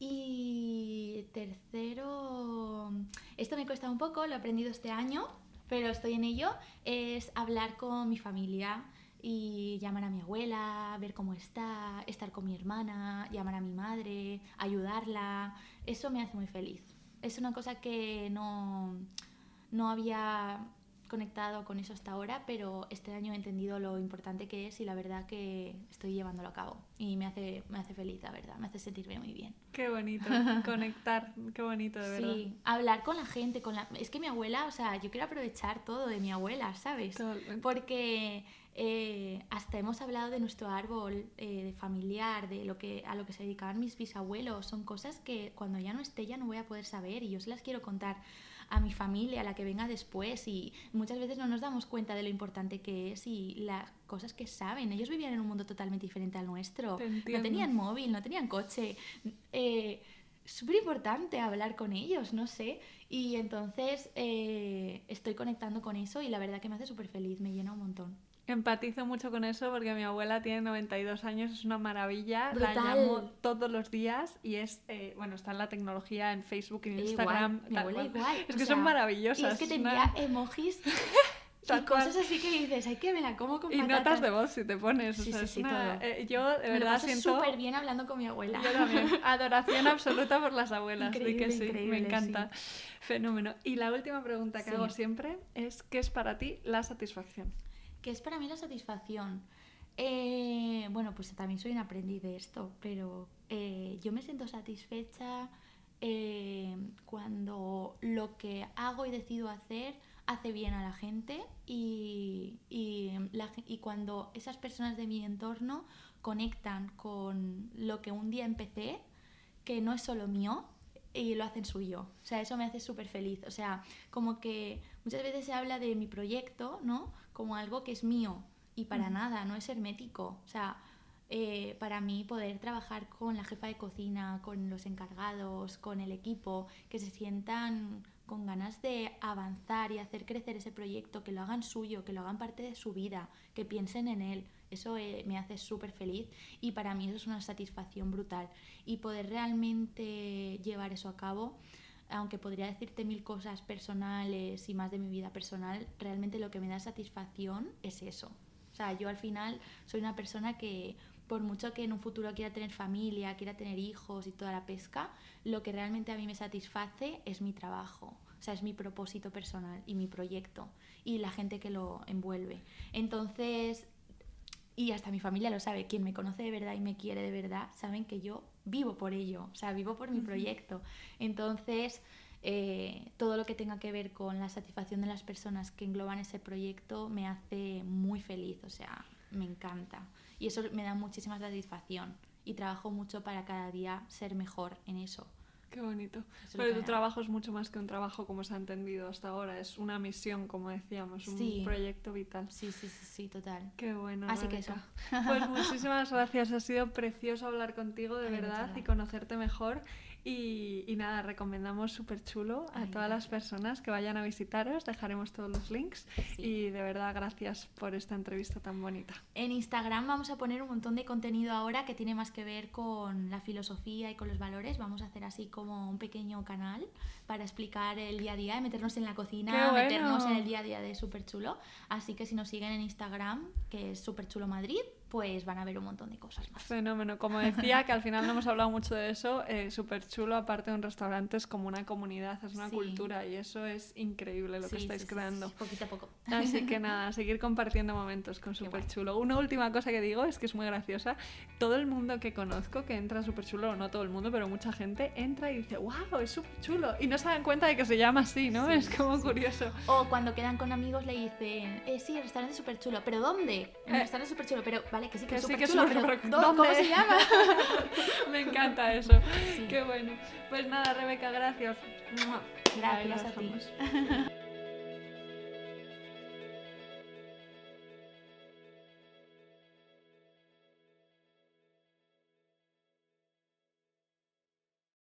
Y tercero, esto me cuesta un poco, lo he aprendido este año, pero estoy en ello, es hablar con mi familia y llamar a mi abuela, ver cómo está, estar con mi hermana, llamar a mi madre, ayudarla. Eso me hace muy feliz. Es una cosa que no, no había conectado con eso hasta ahora, pero este año he entendido lo importante que es y la verdad que estoy llevándolo a cabo. Y me hace, me hace feliz, la verdad, me hace sentirme muy bien. Qué bonito, conectar, qué bonito, de verdad. Sí, hablar con la gente, con la... es que mi abuela, o sea, yo quiero aprovechar todo de mi abuela, ¿sabes? Porque eh, hasta hemos hablado de nuestro árbol eh, de familiar, de lo que, a lo que se dedicaban mis bisabuelos, son cosas que cuando ya no esté ya no voy a poder saber y yo se las quiero contar a mi familia, a la que venga después y muchas veces no nos damos cuenta de lo importante que es y las cosas que saben. Ellos vivían en un mundo totalmente diferente al nuestro. No tenían móvil, no tenían coche. Eh, súper importante hablar con ellos, no sé. Y entonces eh, estoy conectando con eso y la verdad que me hace súper feliz, me llena un montón. Empatizo mucho con eso porque mi abuela tiene 92 años, es una maravilla, la llamo todos los días y es, eh, bueno, está en la tecnología en Facebook y en Instagram. Mi abuela igual. Es que son maravillosas. Y es que te envía emojis y cosas así que dices, hay que verla como con Y notas de voz si te pones. Sí, sí, sí, eh, yo de verdad siento... súper bien hablando con mi abuela. Yo también. Adoración absoluta por las abuelas. Increíble, que sí, me encanta. Fenómeno. Y la última pregunta que hago siempre es, ¿qué es para ti la satisfacción? ¿Qué es para mí la satisfacción? Eh, bueno, pues también soy un aprendiz de esto, pero eh, yo me siento satisfecha eh, cuando lo que hago y decido hacer hace bien a la gente y, y, cuando esas personas de mi entorno conectan con lo que un día empecé, que no es solo mío, y lo hacen suyo. O sea, eso me hace súper feliz. O sea, como que muchas veces se habla de mi proyecto, ¿no? Como algo que es mío y para nada, no es hermético. O sea, eh, para mí poder trabajar con la jefa de cocina, con los encargados, con el equipo, que se sientan con ganas de avanzar y hacer crecer ese proyecto, que lo hagan suyo, que lo hagan parte de su vida, que piensen en él. Eso eh, me hace súper feliz y para mí eso es una satisfacción brutal. Y poder realmente llevar eso a cabo, aunque podría decirte mil cosas personales y más de mi vida personal, realmente lo que me da satisfacción es eso. O sea, yo al final soy una persona que por mucho que en un futuro quiera tener familia, quiera tener hijos y toda la pesca, lo que realmente a mí me satisface es mi trabajo. O sea, es mi propósito personal y mi proyecto y la gente que lo envuelve. Entonces, y hasta mi familia lo sabe, quien me conoce de verdad y me quiere de verdad, saben que yo vivo por ello, o sea, vivo por mi proyecto. Entonces, eh, todo lo que tenga que ver con la satisfacción de las personas que engloban ese proyecto me hace muy feliz, o sea, me encanta. Y eso me da muchísima satisfacción y trabajo mucho para cada día ser mejor en eso. Qué bonito. Pero tu trabajo es mucho más que un trabajo como se ha entendido hasta ahora. Es una misión, como decíamos, un proyecto vital. Sí, sí, sí, sí, total. Qué bueno. Así que eso. Pues muchísimas gracias. Ha sido precioso hablar contigo, de verdad, y conocerte mejor. Y, nada, recomendamos súper chulo a todas las personas que vayan a visitaros. Dejaremos todos los links. Y de verdad, gracias por esta entrevista tan bonita. En Instagram vamos a poner un montón de contenido ahora que tiene más que ver con la filosofía y con los valores. Vamos a hacer así como un pequeño canal para explicar el día a día, meternos en la cocina, meternos en el día a día de Súper Chulo. Así que si nos siguen en Instagram, que es Súper Chulo Madrid, pues van a ver un montón de cosas más. Fenómeno. Como decía, que al final no hemos hablado mucho de eso, eh, súper chulo, aparte de un restaurante, es como una comunidad, es una cultura y eso es increíble lo que estáis creando. poquito a poco. Así que nada, seguir compartiendo momentos con súper chulo. Una última cosa que digo es que es muy graciosa. Todo el mundo que conozco que entra a súper chulo, no todo el mundo, pero mucha gente entra y dice, wow, es súper chulo. Y no se dan cuenta de que se llama así, ¿no? es como curioso. O cuando quedan con amigos le dicen, eh, sí, el restaurante es súper chulo, pero ¿dónde? El eh, restaurante es súper chulo, pero vale, que sí que, es súper chulo, pero ¿cómo se llama? Me encanta eso. Qué bueno. Pues nada, Rebeca, gracias. Gracias a ti.